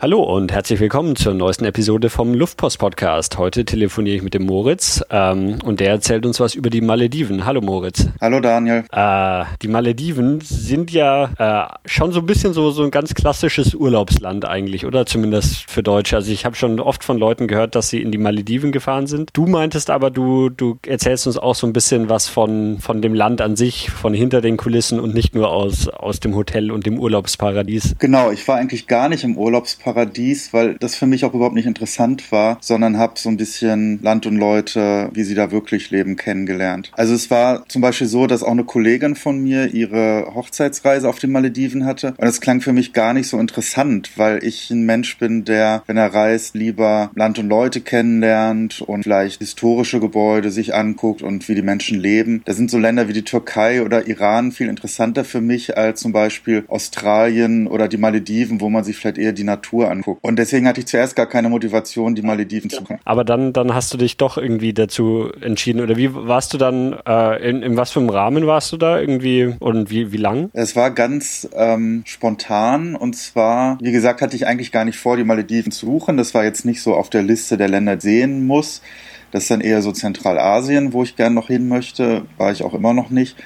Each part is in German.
Hallo und herzlich willkommen zur neuesten Episode vom Luftpost Podcast. Heute telefoniere ich mit dem Moritz ähm, und der erzählt uns was über die Malediven. Hallo Moritz. Hallo Daniel. Äh, die Malediven sind ja äh, schon so ein bisschen so, so ein ganz klassisches Urlaubsland eigentlich, oder zumindest für Deutsche. Also ich habe schon oft von Leuten gehört, dass sie in die Malediven gefahren sind. Du meintest aber, du, du erzählst uns auch so ein bisschen was von, von dem Land an sich, von hinter den Kulissen und nicht nur aus, aus dem Hotel und dem Urlaubsparadies. Genau, ich war eigentlich gar nicht im Urlaubsparadies Paradies, weil das für mich auch überhaupt nicht interessant war, sondern habe so ein bisschen Land und Leute, wie sie da wirklich leben, kennengelernt. Also es war zum Beispiel so, dass auch eine Kollegin von mir ihre Hochzeitsreise auf den Malediven hatte und es klang für mich gar nicht so interessant, weil ich ein Mensch bin, der, wenn er reist, lieber Land und Leute kennenlernt und vielleicht historische Gebäude sich anguckt und wie die Menschen leben. Da sind so Länder wie die Türkei oder Iran viel interessanter für mich als zum Beispiel Australien oder die Malediven, wo man sich vielleicht eher die Natur Natur anguckt. Und deswegen hatte ich zuerst gar keine Motivation, die Malediven zu kommen. Aber dann, dann hast du dich doch irgendwie dazu entschieden. Oder wie warst du dann, äh, in, in was für einem Rahmen warst du da irgendwie und wie, wie lang? Es war ganz ähm, spontan und zwar, wie gesagt, hatte ich eigentlich gar nicht vor, die Malediven zu suchen. Das war jetzt nicht so auf der Liste der Länder sehen muss. Das ist dann eher so Zentralasien, wo ich gern noch hin möchte. War ich auch immer noch nicht.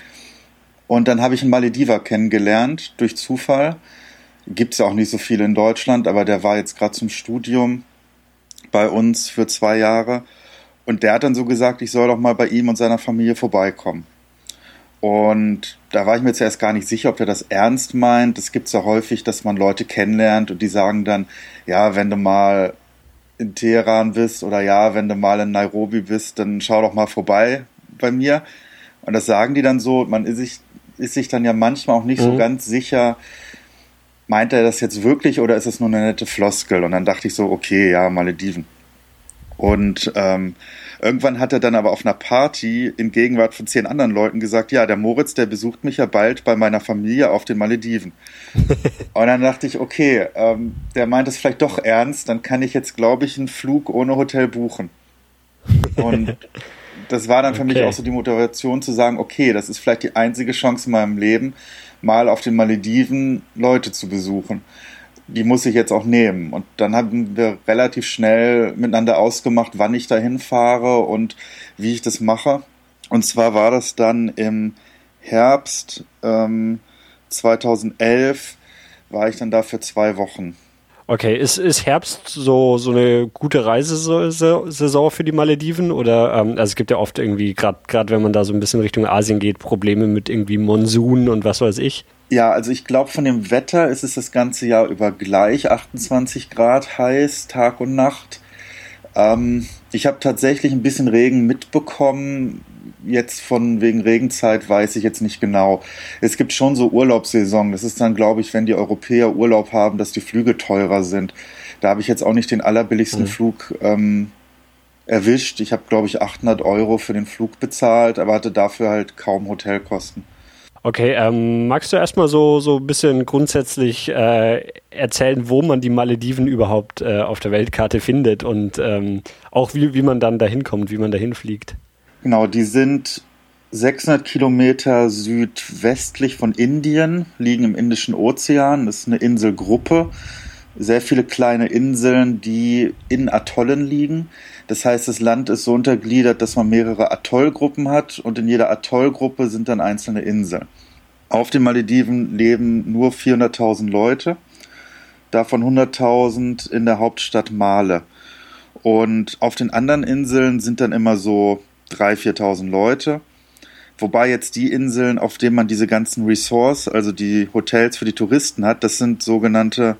Und dann habe ich einen Malediver kennengelernt durch Zufall. Gibt es ja auch nicht so viele in Deutschland, aber der war jetzt gerade zum Studium bei uns für zwei Jahre. Und der hat dann so gesagt, ich soll doch mal bei ihm und seiner Familie vorbeikommen. Und da war ich mir zuerst gar nicht sicher, ob der das ernst meint. Es gibt ja häufig, dass man Leute kennenlernt und die sagen dann, ja, wenn du mal in Teheran bist oder ja, wenn du mal in Nairobi bist, dann schau doch mal vorbei bei mir. Und das sagen die dann so. Man ist sich, ist sich dann ja manchmal auch nicht mhm. so ganz sicher, meint er das jetzt wirklich oder ist es nur eine nette Floskel? Und dann dachte ich so, okay, ja, Malediven. Und ähm, irgendwann hat er dann aber auf einer Party in Gegenwart von zehn anderen Leuten gesagt, ja, der Moritz, der besucht mich ja bald bei meiner Familie auf den Malediven. und dann dachte ich, okay, ähm, der meint es vielleicht doch ernst, dann kann ich jetzt, glaube ich, einen Flug ohne Hotel buchen. Und das war dann für okay. mich auch so die Motivation zu sagen, okay, das ist vielleicht die einzige Chance in meinem Leben, mal auf den Malediven Leute zu besuchen. Die muss ich jetzt auch nehmen. Und dann haben wir relativ schnell miteinander ausgemacht, wann ich dahin fahre und wie ich das mache. Und zwar war das dann im Herbst ähm, 2011, war ich dann da für zwei Wochen. Okay, ist, ist Herbst so, so eine gute Reisesaison für die Malediven? Oder ähm, also es gibt ja oft irgendwie, gerade wenn man da so ein bisschen Richtung Asien geht, Probleme mit irgendwie Monsun und was weiß ich. Ja, also ich glaube, von dem Wetter ist es das ganze Jahr über gleich 28 Grad heiß, Tag und Nacht. Ähm, ich habe tatsächlich ein bisschen Regen mitbekommen jetzt von wegen Regenzeit weiß ich jetzt nicht genau. Es gibt schon so Urlaubssaison. Das ist dann, glaube ich, wenn die Europäer Urlaub haben, dass die Flüge teurer sind. Da habe ich jetzt auch nicht den allerbilligsten mhm. Flug ähm, erwischt. Ich habe, glaube ich, 800 Euro für den Flug bezahlt, aber hatte dafür halt kaum Hotelkosten. Okay, ähm, magst du erstmal so, so ein bisschen grundsätzlich äh, erzählen, wo man die Malediven überhaupt äh, auf der Weltkarte findet und ähm, auch wie, wie man dann dahin kommt, wie man dahin fliegt? Genau, die sind 600 Kilometer südwestlich von Indien, liegen im Indischen Ozean. Das ist eine Inselgruppe. Sehr viele kleine Inseln, die in Atollen liegen. Das heißt, das Land ist so untergliedert, dass man mehrere Atollgruppen hat und in jeder Atollgruppe sind dann einzelne Inseln. Auf den Malediven leben nur 400.000 Leute, davon 100.000 in der Hauptstadt Male. Und auf den anderen Inseln sind dann immer so 3.000, 4.000 Leute. Wobei jetzt die Inseln, auf denen man diese ganzen Resorts, also die Hotels für die Touristen hat, das sind sogenannte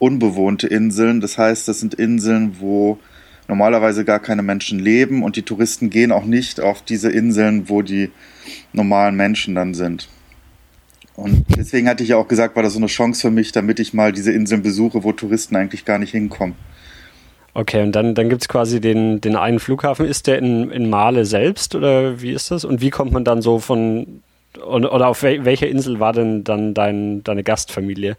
unbewohnte Inseln. Das heißt, das sind Inseln, wo normalerweise gar keine Menschen leben und die Touristen gehen auch nicht auf diese Inseln, wo die normalen Menschen dann sind. Und deswegen hatte ich ja auch gesagt, war das so eine Chance für mich, damit ich mal diese Inseln besuche, wo Touristen eigentlich gar nicht hinkommen. Okay, und dann, dann gibt es quasi den, den einen Flughafen. Ist der in, in Male selbst oder wie ist das? Und wie kommt man dann so von, oder auf welcher Insel war denn dann dein, deine Gastfamilie?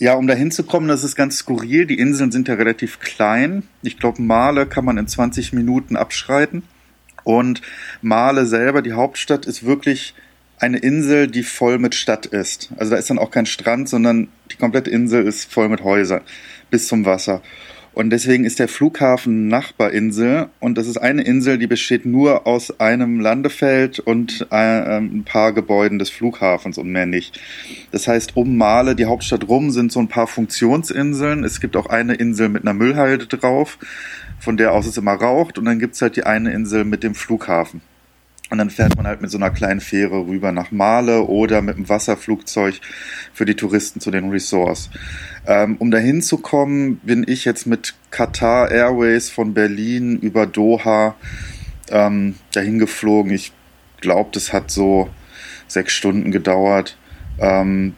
Ja, um da hinzukommen, das ist ganz skurril. Die Inseln sind ja relativ klein. Ich glaube, Male kann man in 20 Minuten abschreiten. Und Male selber, die Hauptstadt, ist wirklich eine Insel, die voll mit Stadt ist. Also da ist dann auch kein Strand, sondern die komplette Insel ist voll mit Häusern. bis zum Wasser. Und deswegen ist der Flughafen Nachbarinsel und das ist eine Insel, die besteht nur aus einem Landefeld und äh, ein paar Gebäuden des Flughafens und mehr nicht. Das heißt, um Male, die Hauptstadt rum, sind so ein paar Funktionsinseln. Es gibt auch eine Insel mit einer Müllhalde drauf, von der aus es immer raucht und dann gibt's halt die eine Insel mit dem Flughafen. Und dann fährt man halt mit so einer kleinen Fähre rüber nach Male oder mit einem Wasserflugzeug für die Touristen zu den Resorts. Ähm, um dahin zu kommen, bin ich jetzt mit Qatar Airways von Berlin über Doha ähm, dahin geflogen. Ich glaube, das hat so sechs Stunden gedauert. Ähm,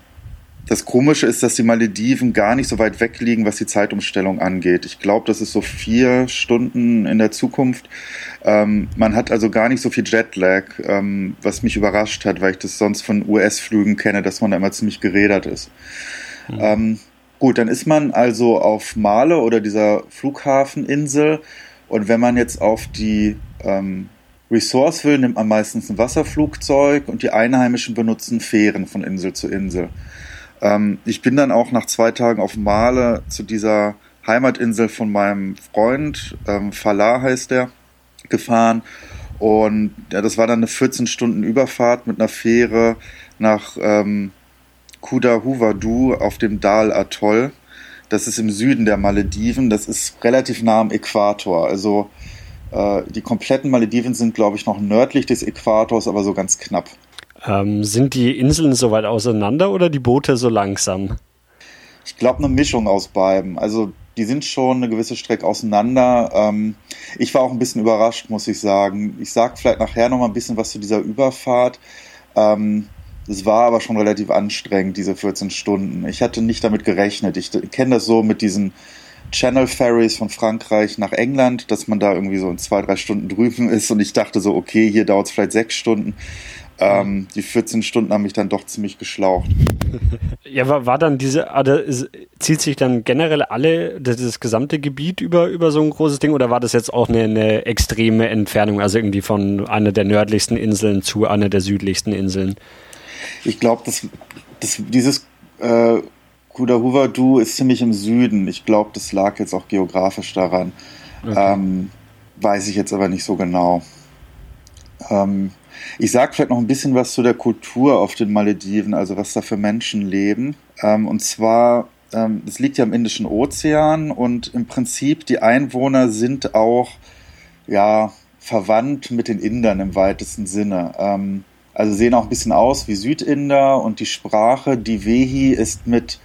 das Komische ist, dass die Malediven gar nicht so weit weg liegen, was die Zeitumstellung angeht. Ich glaube, das ist so vier Stunden in der Zukunft. Ähm, man hat also gar nicht so viel Jetlag, ähm, was mich überrascht hat, weil ich das sonst von US-Flügen kenne, dass man da immer ziemlich gerädert ist. Mhm. Ähm, gut, dann ist man also auf Male oder dieser Flughafeninsel und wenn man jetzt auf die ähm, Resource will, nimmt man meistens ein Wasserflugzeug und die Einheimischen benutzen Fähren von Insel zu Insel. Ähm, ich bin dann auch nach zwei Tagen auf Male zu dieser Heimatinsel von meinem Freund, ähm, Falah heißt der, gefahren. Und ja, das war dann eine 14 Stunden Überfahrt mit einer Fähre nach ähm, Kuda Huvadu auf dem Dal Atoll. Das ist im Süden der Malediven. Das ist relativ nah am Äquator. Also äh, die kompletten Malediven sind, glaube ich, noch nördlich des Äquators, aber so ganz knapp. Ähm, sind die Inseln so weit auseinander oder die Boote so langsam? Ich glaube, eine Mischung aus beiden. Also die sind schon eine gewisse Strecke auseinander. Ähm, ich war auch ein bisschen überrascht, muss ich sagen. Ich sage vielleicht nachher noch mal ein bisschen was zu dieser Überfahrt. Ähm, es war aber schon relativ anstrengend, diese 14 Stunden. Ich hatte nicht damit gerechnet. Ich kenne das so mit diesen Channel Ferries von Frankreich nach England, dass man da irgendwie so in zwei, drei Stunden drüben ist und ich dachte so, okay, hier dauert es vielleicht sechs Stunden. Ähm, die 14 Stunden haben mich dann doch ziemlich geschlaucht. Ja, war, war dann diese, also, zieht sich dann generell alle, das, das, gesamte Gebiet über, über so ein großes Ding oder war das jetzt auch eine, eine extreme Entfernung, also irgendwie von einer der nördlichsten Inseln zu einer der südlichsten Inseln? Ich glaube, das, das, dieses äh, Kudahuvadu ist ziemlich im Süden. Ich glaube, das lag jetzt auch geografisch daran. Okay. Ähm, weiß ich jetzt aber nicht so genau. Ähm, ich sage vielleicht noch ein bisschen was zu der Kultur auf den Malediven, also was da für Menschen leben. Ähm, und zwar, ähm, es liegt ja im Indischen Ozean und im Prinzip die Einwohner sind auch ja verwandt mit den Indern im weitesten Sinne. Ähm, also sehen auch ein bisschen aus wie Südinder und die Sprache, die Vehi, ist mit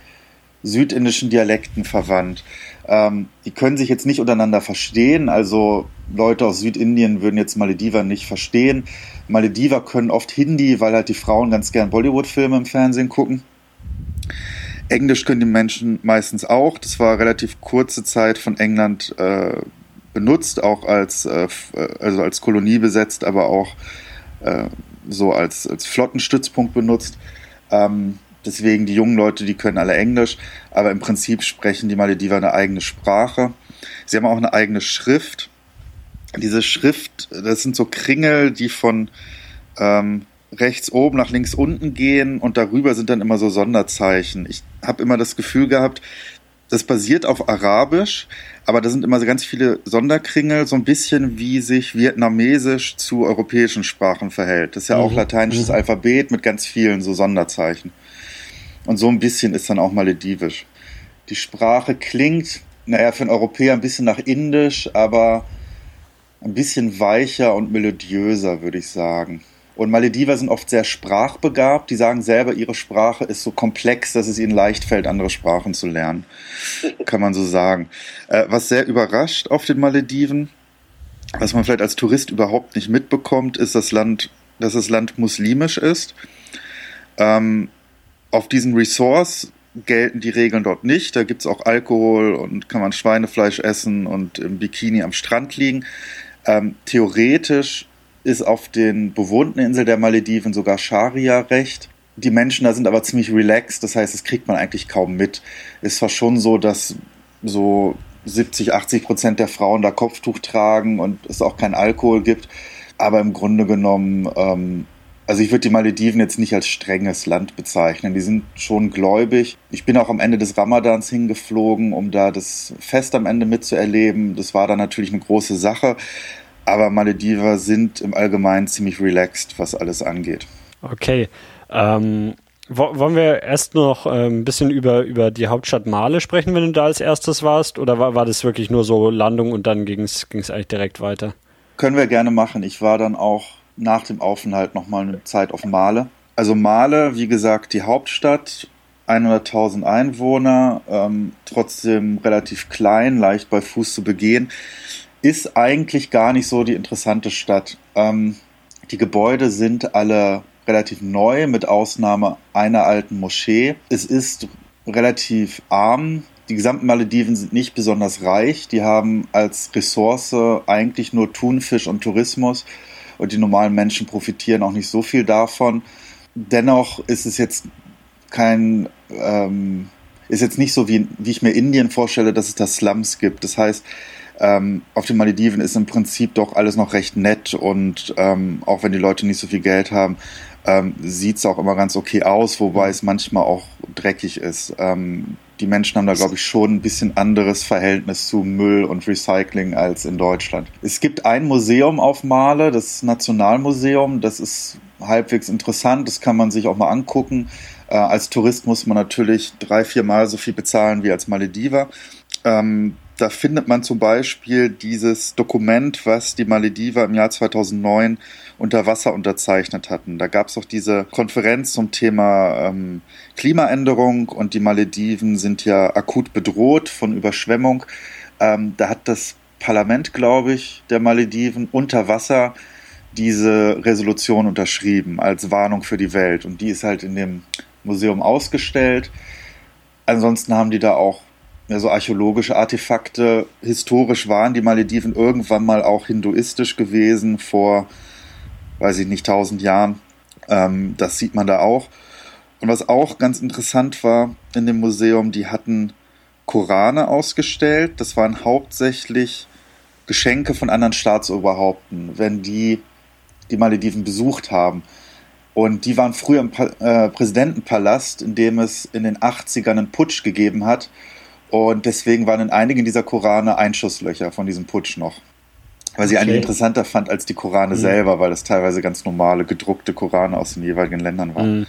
südindischen Dialekten verwandt. Ähm, die können sich jetzt nicht untereinander verstehen, also Leute aus Südindien würden jetzt Malediver nicht verstehen. Malediver können oft Hindi, weil halt die Frauen ganz gern Bollywood-Filme im Fernsehen gucken. Englisch können die Menschen meistens auch. Das war relativ kurze Zeit von England äh, benutzt, auch als, äh, also als Kolonie besetzt, aber auch äh, so als, als Flottenstützpunkt benutzt. Ähm, deswegen die jungen Leute, die können alle Englisch, aber im Prinzip sprechen die Malediver eine eigene Sprache. Sie haben auch eine eigene Schrift diese Schrift, das sind so Kringel, die von ähm, rechts oben nach links unten gehen und darüber sind dann immer so Sonderzeichen. Ich habe immer das Gefühl gehabt, das basiert auf Arabisch, aber da sind immer so ganz viele Sonderkringel, so ein bisschen wie sich Vietnamesisch zu europäischen Sprachen verhält. Das ist ja auch mhm. lateinisches mhm. Alphabet mit ganz vielen so Sonderzeichen. Und so ein bisschen ist dann auch Maledivisch. Die Sprache klingt, naja, für einen Europäer ein bisschen nach Indisch, aber ein bisschen weicher und melodiöser, würde ich sagen. Und Malediver sind oft sehr sprachbegabt. Die sagen selber, ihre Sprache ist so komplex, dass es ihnen leicht fällt, andere Sprachen zu lernen. Kann man so sagen. Äh, was sehr überrascht auf den Malediven, was man vielleicht als Tourist überhaupt nicht mitbekommt, ist das Land, dass das Land muslimisch ist. Ähm, auf diesen Resorts gelten die Regeln dort nicht. Da gibt es auch Alkohol und kann man Schweinefleisch essen und im Bikini am Strand liegen. Ähm, theoretisch ist auf den bewohnten Inseln der Malediven sogar Scharia-Recht. Die Menschen da sind aber ziemlich relaxed, das heißt, das kriegt man eigentlich kaum mit. Ist zwar schon so, dass so 70, 80 Prozent der Frauen da Kopftuch tragen und es auch kein Alkohol gibt, aber im Grunde genommen ähm, Also ich würde die Malediven jetzt nicht als strenges Land bezeichnen. Die sind schon gläubig. Ich bin auch am Ende des Ramadans hingeflogen, um da das Fest am Ende mitzuerleben. Das war dann natürlich eine große Sache. Aber Malediver sind im Allgemeinen ziemlich relaxed, was alles angeht. Okay. Ähm, wollen wir erst noch äh, ein bisschen über, über die Hauptstadt Male sprechen, wenn du da als erstes warst? Oder war, war das wirklich nur so Landung und dann ging es eigentlich direkt weiter? Können wir gerne machen. Ich war dann auch nach dem Aufenthalt nochmal eine Zeit auf Male. Also Male, wie gesagt, die Hauptstadt, 100.000 Einwohner, ähm, trotzdem relativ klein, leicht bei Fuß zu begehen, ist eigentlich gar nicht so die interessante Stadt. Ähm, die Gebäude sind alle relativ neu, mit Ausnahme einer alten Moschee. Es ist relativ arm. Die gesamten Malediven sind nicht besonders reich. Die haben als Ressource eigentlich nur Thunfisch und Tourismus und die normalen Menschen profitieren auch nicht so viel davon. Dennoch ist es jetzt kein, ähm, ist jetzt nicht so, wie, wie ich mir Indien vorstelle, dass es da Slums gibt. Das heißt, ähm, auf den Malediven ist im Prinzip doch alles noch recht nett und ähm, auch wenn die Leute nicht so viel Geld haben, ähm, sieht es auch immer ganz okay aus, wobei es manchmal auch dreckig ist. Ähm, die Menschen haben da, glaube ich, schon ein bisschen anderes Verhältnis zu Müll und Recycling als in Deutschland. Es gibt ein Museum auf Male, das Nationalmuseum. Das ist halbwegs interessant, das kann man sich auch mal angucken. Äh, als Tourist muss man natürlich drei, vier Mal so viel bezahlen wie als Malediver. Ähm, da findet man zum Beispiel dieses Dokument, was die Malediver im Jahr 2009 unter Wasser unterzeichnet hatten. Da gab es auch diese Konferenz zum Thema ähm, Klimaänderung und die Malediven sind ja akut bedroht von Überschwemmung. Ähm, da hat das Parlament, glaube ich, der Malediven unter Wasser diese Resolution unterschrieben als Warnung für die Welt. Und die ist halt in dem Museum ausgestellt. Ansonsten haben die da auch so archäologische Artefakte. Historisch waren die Malediven irgendwann mal auch hinduistisch gewesen vor weiß ich nicht, tausend Jahren. Ähm, das sieht man da auch. Und was auch ganz interessant war in dem Museum, die hatten Korane ausgestellt. Das waren hauptsächlich Geschenke von anderen Staatsoberhaupten, wenn die die Malediven besucht haben. Und die waren früher im pa äh, Präsidentenpalast, in dem es in den 80ern einen Putsch gegeben hat. Und deswegen waren in einigen dieser Korane Einschusslöcher von diesem Putsch noch. Weil sie okay. eigentlich interessanter fand als die Korane mhm. selber, weil das teilweise ganz normale gedruckte Korane aus den jeweiligen Ländern waren. Mhm.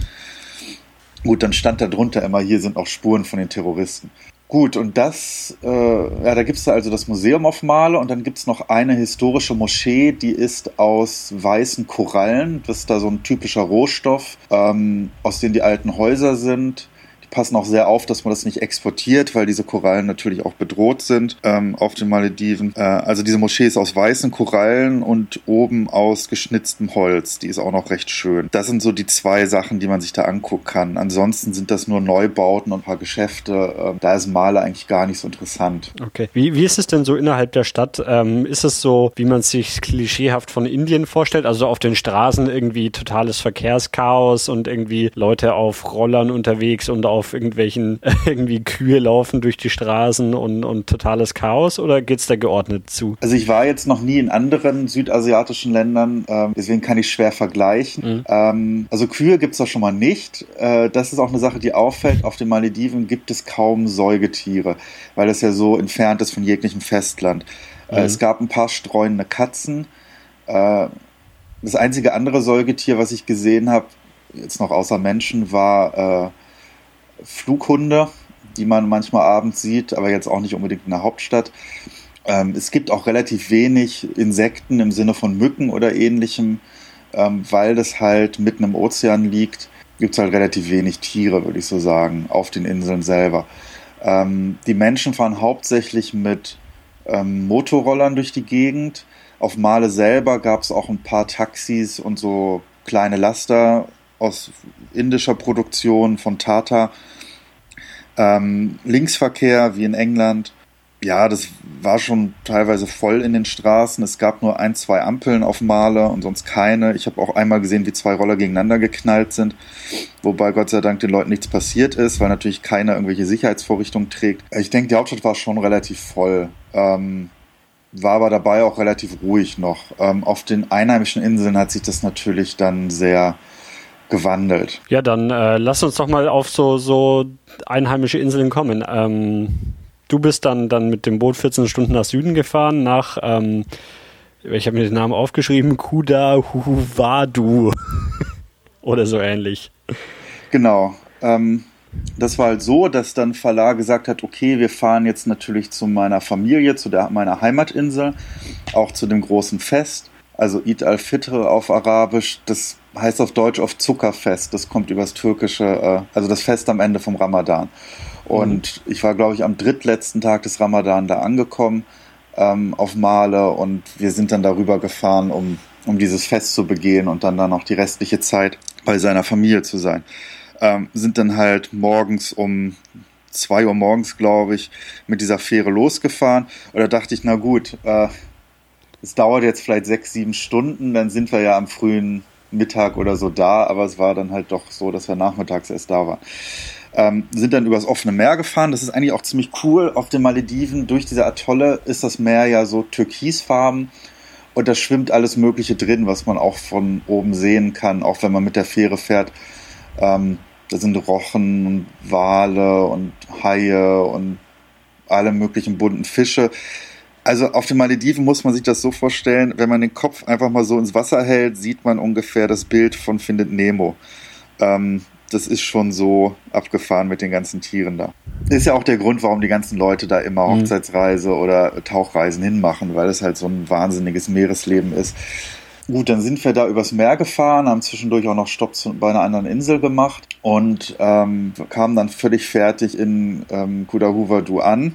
Gut, dann stand da drunter immer, hier sind auch Spuren von den Terroristen. Gut, und das, äh, ja, da gibt es also das Museum auf Male und dann gibt es noch eine historische Moschee, die ist aus weißen Korallen. Das ist da so ein typischer Rohstoff, ähm, aus dem die alten Häuser sind passen auch sehr auf, dass man das nicht exportiert, weil diese Korallen natürlich auch bedroht sind ähm, auf den Malediven. Äh, also diese Moschee ist aus weißen Korallen und oben aus geschnitztem Holz. Die ist auch noch recht schön. Das sind so die zwei Sachen, die man sich da angucken kann. Ansonsten sind das nur Neubauten und ein paar Geschäfte. Äh, da ist Maler eigentlich gar nicht so interessant. Okay. Wie, wie ist es denn so innerhalb der Stadt? Ähm, ist es so, wie man sich klischeehaft von Indien vorstellt? Also auf den Straßen irgendwie totales Verkehrschaos und irgendwie Leute auf Rollern unterwegs und auf auf irgendwelchen irgendwie Kühe laufen durch die Straßen und, und totales Chaos oder geht es da geordnet zu? Also ich war jetzt noch nie in anderen südasiatischen Ländern, ähm, deswegen kann ich schwer vergleichen. Mhm. Ähm, also Kühe gibt es da schon mal nicht. Äh, das ist auch eine Sache, die auffällt. Auf den Malediven gibt es kaum Säugetiere, weil das ja so entfernt ist von jeglichem Festland. Äh, mhm. es gab ein paar streunende Katzen. Äh, das einzige andere Säugetier, was ich gesehen habe, jetzt noch außer Menschen, war äh, Flughunde, die man manchmal abends sieht, aber jetzt auch nicht unbedingt in der Hauptstadt. Ähm, es gibt auch relativ wenig Insekten im Sinne von Mücken oder ähnlichem, ähm, weil das halt mitten im Ozean liegt. Gibt es halt relativ wenig Tiere, würde ich so sagen, auf den Inseln selber. Ähm, die Menschen fahren hauptsächlich mit ähm, Motorrollern durch die Gegend. Auf Male selber gab es auch ein paar Taxis und so kleine Laster aus indischer Produktion von Tata. Ähm, Linksverkehr wie in England. Ja, das war schon teilweise voll in den Straßen. Es gab nur ein, zwei Ampeln auf Male und sonst keine. Ich habe auch einmal gesehen, wie zwei Roller gegeneinander geknallt sind. Wobei Gott sei Dank den Leuten nichts passiert ist, weil natürlich keiner irgendwelche Sicherheitsvorrichtungen trägt. Ich denke, die Hauptstadt war schon relativ voll. Ähm, war aber dabei auch relativ ruhig noch. Ähm, auf den einheimischen Inseln hat sich das natürlich dann sehr gewandelt. Ja, dann äh, lass uns doch mal auf so, so einheimische Inseln kommen. Ähm, du bist dann, dann mit dem Boot 14 Stunden nach Süden gefahren, nach, ähm, ich habe mir den Namen aufgeschrieben, Kuda Huvadu oder so ähnlich. Genau. Ähm, das war halt so, dass dann Falah gesagt hat, okay, wir fahren jetzt natürlich zu meiner Familie, zu der, meiner Heimatinsel, auch zu dem großen Fest, also Eid al-Fitr auf Arabisch. Das heißt auf Deutsch oft Zuckerfest. Das kommt übers Türkische, äh, also das Fest am Ende vom Ramadan. Und mhm. ich war, glaube ich, am drittletzten Tag des Ramadan da angekommen ähm, auf Male und wir sind dann darüber gefahren, um, um dieses Fest zu begehen und dann dann auch die restliche Zeit bei seiner Familie zu sein. Ähm, sind dann halt morgens um zwei Uhr morgens, glaube ich, mit dieser Fähre losgefahren. Und da dachte ich, na gut, äh, es dauert jetzt vielleicht sechs, sieben Stunden, dann sind wir ja am frühen Mittag oder so da, aber es war dann halt doch so, dass wir nachmittags erst da waren. Ähm, sind dann übers offene Meer gefahren. Das ist eigentlich auch ziemlich cool. Auf den Malediven durch diese Atolle ist das Meer ja so türkisfarben und da schwimmt alles Mögliche drin, was man auch von oben sehen kann, auch wenn man mit der Fähre fährt. Ähm, da sind Rochen und Wale und Haie und alle möglichen bunten Fische. Also auf den Malediven muss man sich das so vorstellen, wenn man den Kopf einfach mal so ins Wasser hält, sieht man ungefähr das Bild von Findet Nemo. Ähm, das ist schon so abgefahren mit den ganzen Tieren da. Ist ja auch der Grund, warum die ganzen Leute da immer mhm. Hochzeitsreise oder Tauchreisen hinmachen, weil es halt so ein wahnsinniges Meeresleben ist. Gut, dann sind wir da übers Meer gefahren, haben zwischendurch auch noch Stopp bei einer anderen Insel gemacht und ähm, kamen dann völlig fertig in ähm, Kudahuvadu an.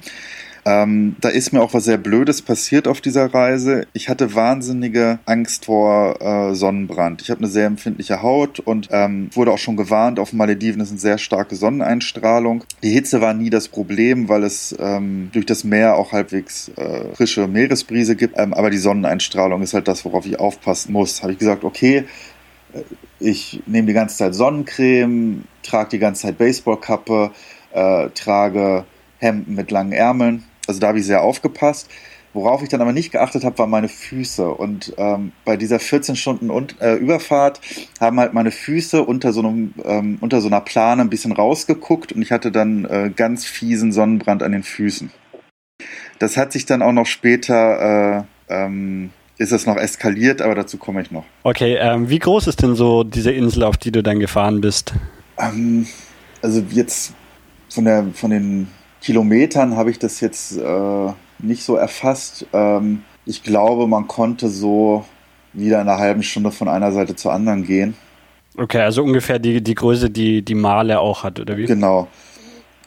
Ähm, da ist mir auch was sehr Blödes passiert auf dieser Reise. Ich hatte wahnsinnige Angst vor äh, Sonnenbrand. Ich habe eine sehr empfindliche Haut und ähm, wurde auch schon gewarnt, auf Malediven ist eine sehr starke Sonneneinstrahlung. Die Hitze war nie das Problem, weil es ähm, durch das Meer auch halbwegs äh, frische Meeresbrise gibt. Ähm, aber die Sonneneinstrahlung ist halt das, worauf ich aufpassen muss. Habe ich gesagt, okay, äh, ich nehme die ganze Zeit Sonnencreme, trage die ganze Zeit Baseballkappe, äh, trage Hemden mit langen Ärmeln also da habe ich sehr aufgepasst. Worauf ich dann aber nicht geachtet habe, waren meine Füße. Und ähm, bei dieser 14 Stunden und, äh, Überfahrt haben halt meine Füße unter so, einem, ähm, unter so einer Plane ein bisschen rausgeguckt und ich hatte dann äh, ganz fiesen Sonnenbrand an den Füßen. Das hat sich dann auch noch später, äh, ähm, ist es noch eskaliert, aber dazu komme ich noch. Okay, ähm, wie groß ist denn so diese Insel, auf die du dann gefahren bist? Ähm, also jetzt von, der, von den Kilometern habe ich das jetzt äh, nicht so erfasst. Ähm, ich glaube, man konnte so wieder in einer halben Stunde von einer Seite zur anderen gehen. Okay, also ungefähr die, die Größe, die die Male auch hat, oder wie? Genau.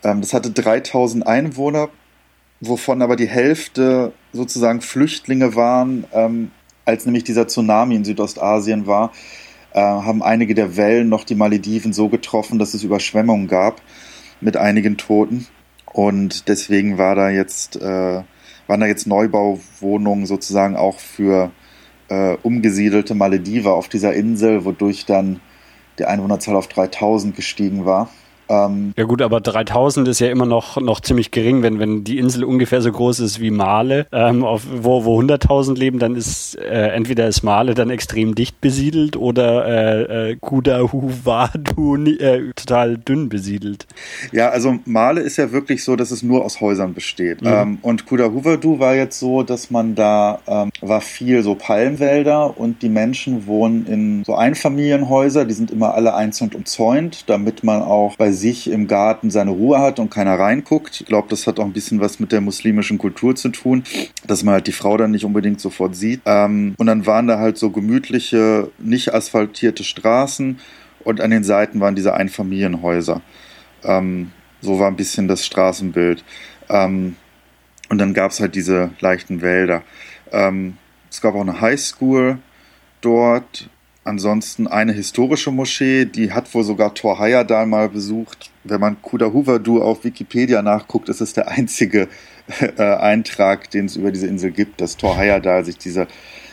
Ähm, das hatte 3000 Einwohner, wovon aber die Hälfte sozusagen Flüchtlinge waren. Ähm, als nämlich dieser Tsunami in Südostasien war, äh, haben einige der Wellen noch die Malediven so getroffen, dass es Überschwemmungen gab mit einigen Toten. Und deswegen war da jetzt, äh, waren da jetzt Neubauwohnungen sozusagen auch für äh, umgesiedelte Malediver auf dieser Insel, wodurch dann die Einwohnerzahl auf 3000 gestiegen war. Ähm, ja gut, aber 3000 ist ja immer noch, noch ziemlich gering, wenn, wenn die Insel ungefähr so groß ist wie Male, ähm, auf, wo, wo 100.000 leben, dann ist äh, entweder ist Male dann extrem dicht besiedelt oder äh, äh, Kudahuvadu äh, total dünn besiedelt. Ja, also Male ist ja wirklich so, dass es nur aus Häusern besteht. Mhm. Ähm, und Kudahuvadu war jetzt so, dass man da ähm, war viel so Palmwälder und die Menschen wohnen in so Einfamilienhäuser, die sind immer alle einzeln umzäunt, damit man auch bei sich im Garten seine Ruhe hat und keiner reinguckt. Ich glaube, das hat auch ein bisschen was mit der muslimischen Kultur zu tun, dass man halt die Frau dann nicht unbedingt sofort sieht. Ähm, und dann waren da halt so gemütliche, nicht asphaltierte Straßen und an den Seiten waren diese Einfamilienhäuser. Ähm, so war ein bisschen das Straßenbild. Ähm, und dann gab es halt diese leichten Wälder. Ähm, es gab auch eine Highschool dort Ansonsten eine historische Moschee, die hat wohl sogar Thor Heyerdahl mal besucht. Wenn man Kudahuvadu auf Wikipedia nachguckt, ist es der einzige äh, Eintrag, den es über diese Insel gibt, dass Thor Heyerdahl sich diese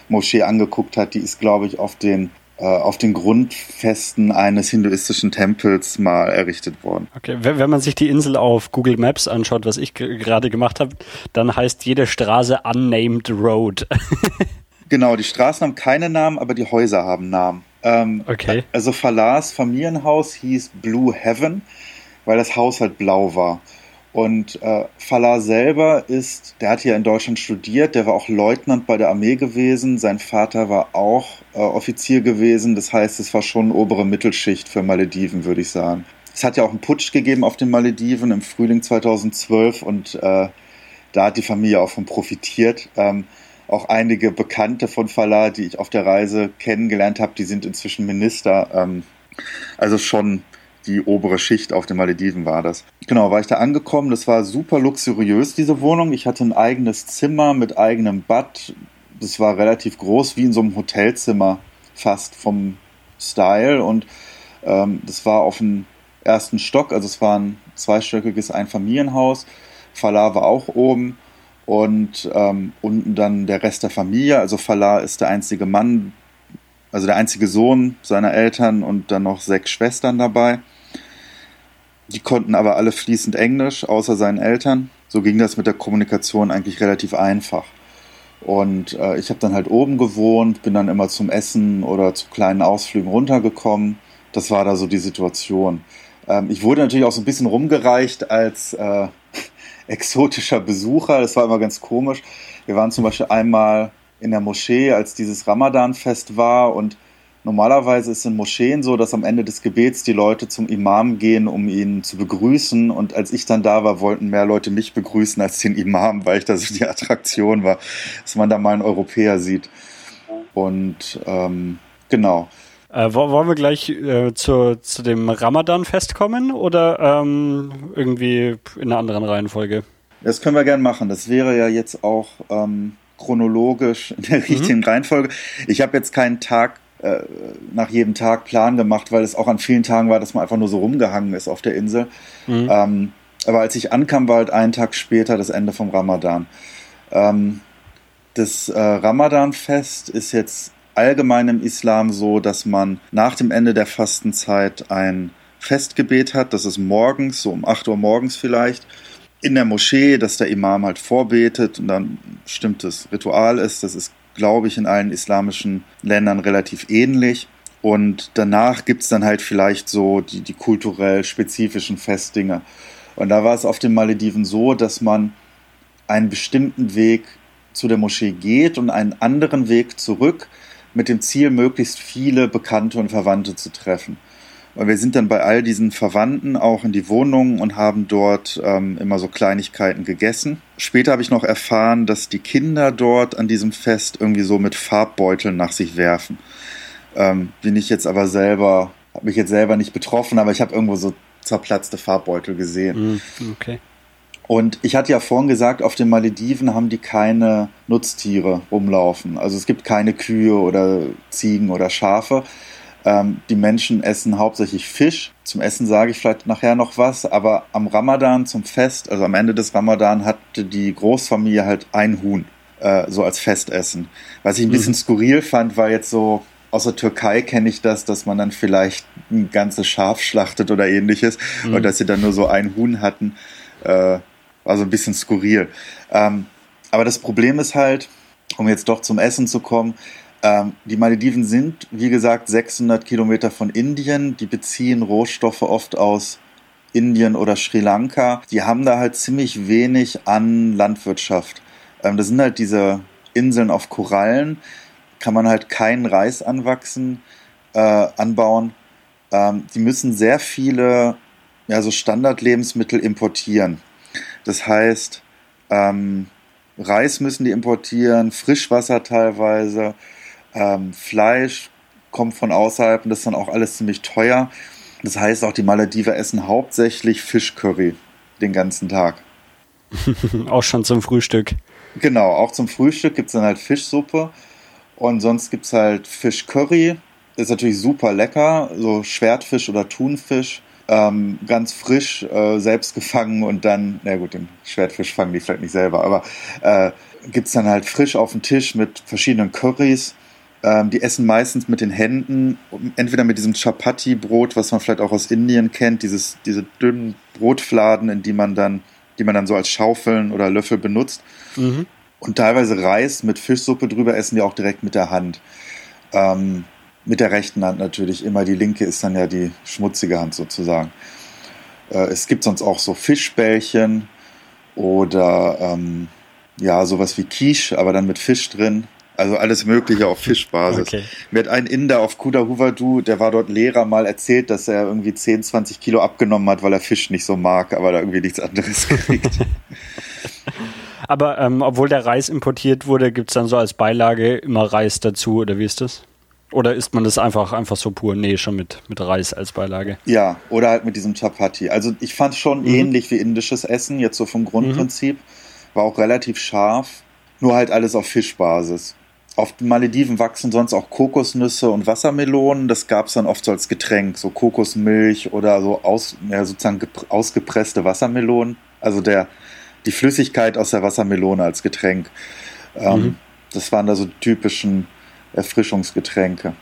Moschee angeguckt hat. Die ist, glaube ich, auf den äh, auf den Grundfesten eines hinduistischen Tempels mal errichtet worden. Okay, wenn man sich die Insel auf Google Maps anschaut, was ich gerade gemacht habe, dann heißt jede Straße Unnamed Road. genau, die Straßen haben keine Namen, aber die Häuser haben Namen. Ähm, okay. Also Falars Familienhaus hieß Blue Heaven, weil das Haus halt blau war. Und äh, Falah selber ist, der hat hier in Deutschland studiert, der war auch Leutnant bei der Armee gewesen, sein Vater war auch äh, Offizier gewesen, das heißt, es war schon obere Mittelschicht für Malediven, würde ich sagen. Es hat ja auch einen Putsch gegeben auf den Malediven im Frühling 2012 und äh, da hat die Familie auch von profitiert. Ähm, auch einige Bekannte von Falah, die ich auf der Reise kennengelernt habe, die sind inzwischen Minister. Ähm, also schon die obere Schicht auf den Malediven war das. Genau, war ich da angekommen. Das war super luxuriös, diese Wohnung. Ich hatte ein eigenes Zimmer mit eigenem Bad. Das war relativ groß, wie in so einem Hotelzimmer fast vom Style. Und ähm, das war auf dem ersten Stock, also es war ein zweistöckiges Einfamilienhaus. Falah war auch oben und ähm, unten dann der Rest der Familie. Also Falah ist der einzige Mann, also der einzige Sohn seiner Eltern und dann noch sechs Schwestern dabei. Die konnten aber alle fließend Englisch, außer seinen Eltern. So ging das mit der Kommunikation eigentlich relativ einfach. Und äh, ich habe dann halt oben gewohnt, bin dann immer zum Essen oder zu kleinen Ausflügen runtergekommen. Das war da so die Situation. Ähm, ich wurde natürlich auch so ein bisschen rumgereicht als äh, exotischer Besucher. Das war immer ganz komisch. Wir waren zum Beispiel einmal in der Moschee, als dieses Ramadan-Fest war und Normalerweise ist in Moscheen so, dass am Ende des Gebets die Leute zum Imam gehen, um ihn zu begrüßen. Und als ich dann da war, wollten mehr Leute mich begrüßen als den Imam, weil ich da so die Attraktion war, dass man da mal einen Europäer sieht. Und ähm, genau. Äh, wollen wir gleich äh, zu, zu dem Ramadan-Fest kommen oder ähm, irgendwie in einer anderen Reihenfolge? Das können wir gern machen. Das wäre ja jetzt auch ähm, chronologisch in der richtigen mhm. Reihenfolge. Ich habe jetzt keinen Tag äh, nach jedem Tag Plan gemacht, weil es auch an vielen Tagen war, dass man einfach nur so rumgehangen ist auf der Insel. Mhm. Ähm, aber als ich ankam, war halt einen Tag später das Ende vom Ramadan. Ähm, das äh, Ramadan-Fest ist jetzt allgemein im Islam so, dass man nach dem Ende der Fastenzeit ein Festgebet hat. Das ist morgens, so um 8 Uhr morgens vielleicht, in der Moschee, dass der Imam halt vorbetet und dann ein bestimmtes Ritual ist. Das ist glaube ich, in allen islamischen Ländern relativ ähnlich. Und danach gibt es dann halt vielleicht so die, die kulturell spezifischen Festdinge. Und da war es auf den Malediven so, dass man einen bestimmten Weg zu der Moschee geht und einen anderen Weg zurück mit dem Ziel, möglichst viele Bekannte und Verwandte zu treffen. Und wir sind dann bei all diesen Verwandten auch in die Wohnungen und haben dort ähm, immer so Kleinigkeiten gegessen. Später habe ich noch erfahren, dass die Kinder dort an diesem Fest irgendwie so mit Farbbeuteln nach sich werfen. Ähm, bin ich jetzt aber selber, habe mich jetzt selber nicht betroffen, aber ich habe irgendwo so zerplatzte Farbbeutel gesehen. Mm, okay. Und ich hatte ja vorhin gesagt, auf den Malediven haben die keine Nutztiere rumlaufen. Also es gibt keine Kühe oder Ziegen oder Schafe. Ähm, die Menschen essen hauptsächlich Fisch. Zum Essen sage ich vielleicht nachher noch was, aber am Ramadan, zum Fest, also am Ende des Ramadan, hatte die Großfamilie halt ein Huhn, äh, so als Festessen. Was ich ein bisschen mhm. skurril fand, war jetzt so, aus der Türkei kenne ich das, dass man dann vielleicht ein ganzes Schaf schlachtet oder ähnliches mhm. und dass sie dann nur so ein Huhn hatten, äh, war so ein bisschen skurril. Ähm, aber das Problem ist halt, um jetzt doch zum Essen zu kommen, ähm, die Malediven sind, wie gesagt, 600 Kilometer von Indien. Die beziehen Rohstoffe oft aus Indien oder Sri Lanka. Die haben da halt ziemlich wenig an Landwirtschaft. Ähm, das sind halt diese Inseln auf Korallen. Kann man halt keinen Reis anwachsen, äh, anbauen. Ähm, die müssen sehr viele ja, so Standardlebensmittel importieren. Das heißt, ähm, Reis müssen die importieren, Frischwasser teilweise, ähm, Fleisch kommt von außerhalb und das ist dann auch alles ziemlich teuer. Das heißt, auch die Malediver essen hauptsächlich Fischcurry den ganzen Tag. auch schon zum Frühstück. Genau, auch zum Frühstück gibt es dann halt Fischsuppe und sonst gibt es halt Fischcurry. Ist natürlich super lecker, so Schwertfisch oder Thunfisch. Ähm, ganz frisch, äh, selbst gefangen und dann, na gut, den Schwertfisch fangen die vielleicht nicht selber, aber äh, gibt es dann halt frisch auf dem Tisch mit verschiedenen Currys Ähm, die essen meistens mit den Händen, entweder mit diesem Chapati-Brot, was man vielleicht auch aus Indien kennt, dieses, diese dünnen Brotfladen, in die man dann, die man dann so als Schaufeln oder Löffel benutzt. Mhm. Und teilweise Reis mit Fischsuppe drüber essen die auch direkt mit der Hand. Ähm, mit der rechten Hand natürlich immer. Die linke ist dann ja die schmutzige Hand sozusagen. Äh, es gibt sonst auch so Fischbällchen oder ähm, ja, sowas wie Quiche, aber dann mit Fisch drin. Also alles Mögliche auf Fischbasis. Okay. Mir hat ein Inder auf Kuda Huvadu, der war dort Lehrer, mal erzählt, dass er irgendwie 10, 20 Kilo abgenommen hat, weil er Fisch nicht so mag, aber da irgendwie nichts anderes kriegt. aber ähm, obwohl der Reis importiert wurde, gibt es dann so als Beilage immer Reis dazu, oder wie ist das? Oder isst man das einfach, einfach so pur? Nee, schon mit, mit Reis als Beilage. Ja, oder halt mit diesem Chapati. Also ich fand es schon mhm. ähnlich wie indisches Essen, jetzt so vom Grundprinzip. Mhm. War auch relativ scharf, nur halt alles auf Fischbasis. Auf den Malediven wachsen sonst auch Kokosnüsse und Wassermelonen. Das gab es dann oft so als Getränk, so Kokosmilch oder so aus, ja, sozusagen ausgepresste Wassermelonen. Also der, die Flüssigkeit aus der Wassermelone als Getränk. Ähm, mhm. Das waren da so typischen Erfrischungsgetränke.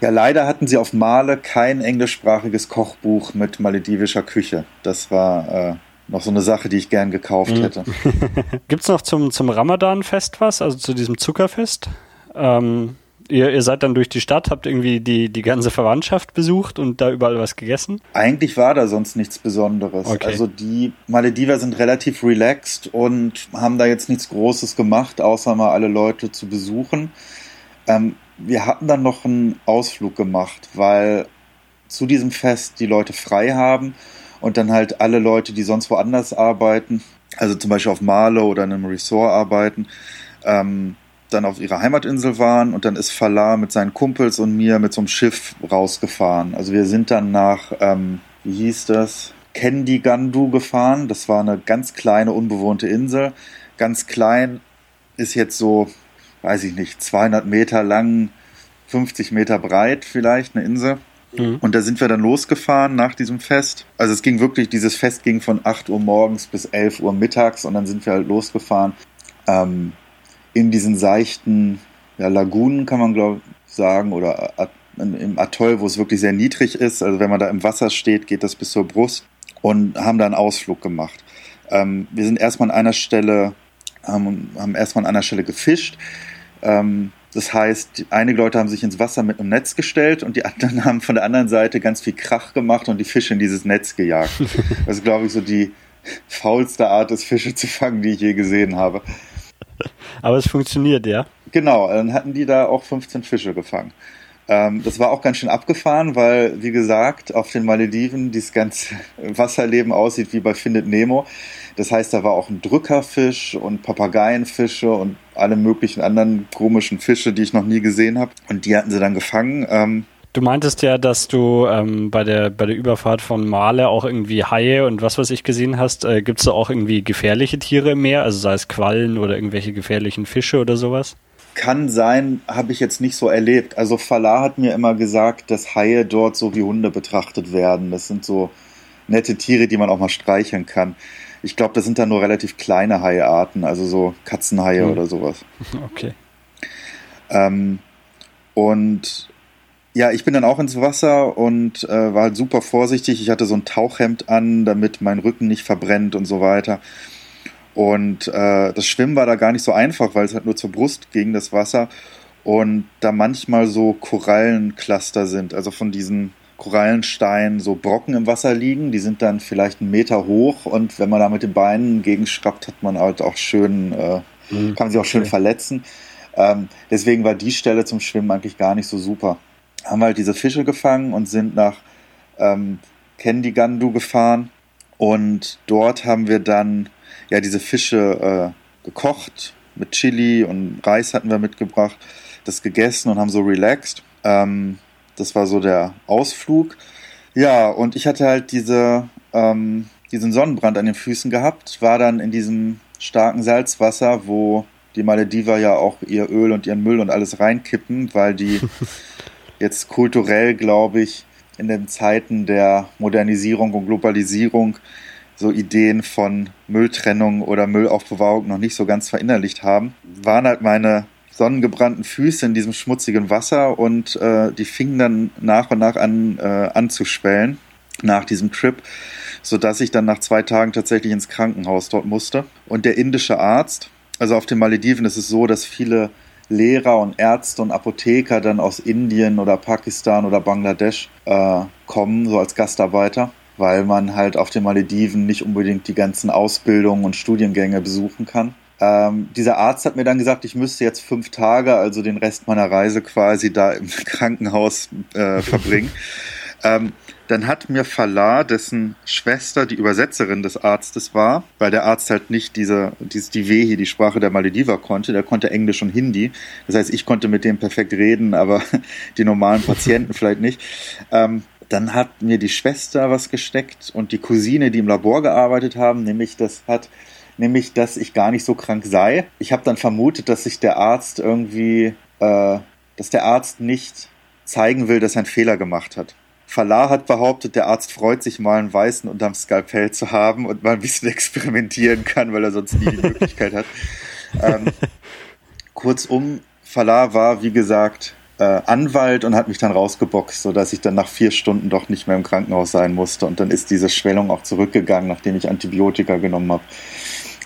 Ja, leider hatten sie auf Male kein englischsprachiges Kochbuch mit maledivischer Küche. Das war äh, noch so eine Sache, die ich gern gekauft mhm. hätte. Gibt es noch zum, zum Ramadan-Fest was, also zu diesem Zuckerfest? Ähm, ihr, ihr seid dann durch die Stadt, habt irgendwie die, die ganze Verwandtschaft besucht und da überall was gegessen? Eigentlich war da sonst nichts Besonderes. Okay. Also die Malediver sind relativ relaxed und haben da jetzt nichts Großes gemacht, außer mal alle Leute zu besuchen. Ähm, wir hatten dann noch einen Ausflug gemacht, weil zu diesem Fest die Leute frei haben und dann halt alle Leute, die sonst woanders arbeiten, also zum Beispiel auf Marlow oder in einem Resort arbeiten, ähm, dann auf ihrer Heimatinsel waren und dann ist Falah mit seinen Kumpels und mir mit so einem Schiff rausgefahren. Also wir sind dann nach, ähm, wie hieß das? Kendigandu gefahren. Das war eine ganz kleine, unbewohnte Insel. Ganz klein ist jetzt so weiß ich nicht, 200 Meter lang, 50 Meter breit vielleicht, eine Insel. Mhm. Und da sind wir dann losgefahren nach diesem Fest. Also es ging wirklich, dieses Fest ging von 8 Uhr morgens bis 11 Uhr mittags und dann sind wir halt losgefahren. Ähm, in diesen seichten ja, Lagunen kann man glaube ich sagen oder im Atoll, wo es wirklich sehr niedrig ist. Also wenn man da im Wasser steht, geht das bis zur Brust und haben da einen Ausflug gemacht. Ähm, wir sind erstmal an einer Stelle, haben, haben erstmal an einer Stelle gefischt. Ähm, das heißt, einige Leute haben sich ins Wasser mit einem Netz gestellt und die anderen haben von der anderen Seite ganz viel Krach gemacht und die Fische in dieses Netz gejagt. Das ist, glaube ich, so die faulste Art, das Fische zu fangen, die ich je gesehen habe. Aber es funktioniert, ja? Genau, dann hatten die da auch 15 Fische gefangen. Ähm, das war auch ganz schön abgefahren, weil, wie gesagt, auf den Malediven dieses ganze Wasserleben aussieht wie bei Findet Nemo. Das heißt, da war auch ein Drückerfisch und Papageienfische und alle möglichen anderen komischen Fische, die ich noch nie gesehen habe. Und die hatten sie dann gefangen. Ähm, Du meintest ja, dass du ähm, bei, der, bei der Überfahrt von Male auch irgendwie Haie und was weiß ich gesehen hast. Äh, Gibt es da auch irgendwie gefährliche Tiere im Meer? Also sei es Quallen oder irgendwelche gefährlichen Fische oder sowas? Kann sein, habe ich jetzt nicht so erlebt. Also Falah hat mir immer gesagt, dass Haie dort so wie Hunde betrachtet werden. Das sind so nette Tiere, die man auch mal streicheln kann. Ich glaube, das sind dann nur relativ kleine Haiarten, also so Katzenhaie hm. oder sowas. Okay. Ähm, und ja, ich bin dann auch ins Wasser und äh, war halt super vorsichtig. Ich hatte so ein Tauchhemd an, damit mein Rücken nicht verbrennt und so weiter. Und äh, das Schwimmen war da gar nicht so einfach, weil es halt nur zur Brust ging, das Wasser. Und da manchmal so Korallencluster sind, also von diesen Korallensteinen so Brocken im Wasser liegen. Die sind dann vielleicht einen Meter hoch und wenn man da mit den Beinen gegenschraubt, hat man halt auch schön, äh, mhm. kann man sich auch schön okay. verletzen. Ähm, deswegen war die Stelle zum Schwimmen eigentlich gar nicht so super. Haben wir halt diese Fische gefangen und sind nach ähm, Kendigandu gefahren und dort haben wir dann ja diese Fische äh, gekocht mit Chili und Reis hatten wir mitgebracht, das gegessen und haben so relaxed. Ähm, das war so der Ausflug. Ja, und ich hatte halt diese, ähm, diesen Sonnenbrand an den Füßen gehabt, war dann in diesem starken Salzwasser, wo die Malediver ja auch ihr Öl und ihren Müll und alles reinkippen, weil die jetzt kulturell, glaube ich, in den Zeiten der Modernisierung und Globalisierung so Ideen von Mülltrennung oder Müllaufbewahrung noch nicht so ganz verinnerlicht haben, waren halt meine sonnengebrannten Füße in diesem schmutzigen Wasser und äh, die fingen dann nach und nach an äh, anzuschwellen nach diesem Trip, sodass ich dann nach zwei Tagen tatsächlich ins Krankenhaus dort musste. Und der indische Arzt, also auf den Malediven ist es so, dass viele Lehrer und Ärzte und Apotheker dann aus Indien oder Pakistan oder Bangladesch äh, kommen, so als Gastarbeiter, weil man halt auf den Malediven nicht unbedingt die ganzen Ausbildungen und Studiengänge besuchen kann. Ähm, dieser Arzt hat mir dann gesagt, ich müsste jetzt fünf Tage, also den Rest meiner Reise quasi da im Krankenhaus äh, verbringen. ähm, dann hat mir Falah, dessen Schwester die Übersetzerin des Arztes war, weil der Arzt halt nicht diese, diese die Wehi, die Sprache der Malediver konnte, der konnte Englisch und Hindi. Das heißt, ich konnte mit dem perfekt reden, aber die normalen Patienten vielleicht nicht. Ähm, dann hat mir die Schwester was gesteckt und die Cousine, die im Labor gearbeitet haben, nämlich das hat nämlich, dass ich gar nicht so krank sei. Ich habe dann vermutet, dass sich der Arzt irgendwie, äh, dass der Arzt nicht zeigen will, dass er einen Fehler gemacht hat. Falah hat behauptet, der Arzt freut sich mal einen Weißen unterm Skalpell zu haben und mal ein bisschen experimentieren kann, weil er sonst nie die Möglichkeit hat. Ähm, kurzum, Falah war, wie gesagt, äh, Anwalt und hat mich dann rausgeboxt, sodass ich dann nach vier Stunden doch nicht mehr im Krankenhaus sein musste. Und dann ist diese Schwellung auch zurückgegangen, nachdem ich Antibiotika genommen habe.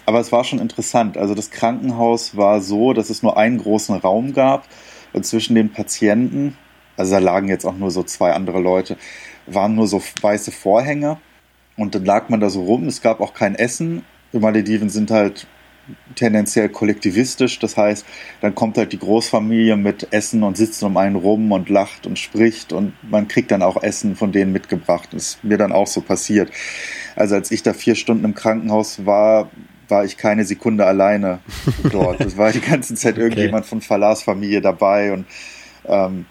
Aber es war schon interessant. Also das Krankenhaus war so, dass es nur einen großen Raum gab und zwischen den Patienten also da lagen jetzt auch nur so zwei andere Leute, waren nur so weiße Vorhänge und dann lag man da so rum. Es gab auch kein Essen. Die Malediven sind halt tendenziell kollektivistisch. Das heißt, dann kommt halt die Großfamilie mit Essen und sitzt um einen rum und lacht und spricht und man kriegt dann auch Essen von denen mitgebracht. Das ist mir dann auch so passiert. Also als ich da vier Stunden im Krankenhaus war, war ich keine Sekunde alleine dort. Es war die ganze Zeit irgendjemand okay. von Falars Familie dabei und ähm,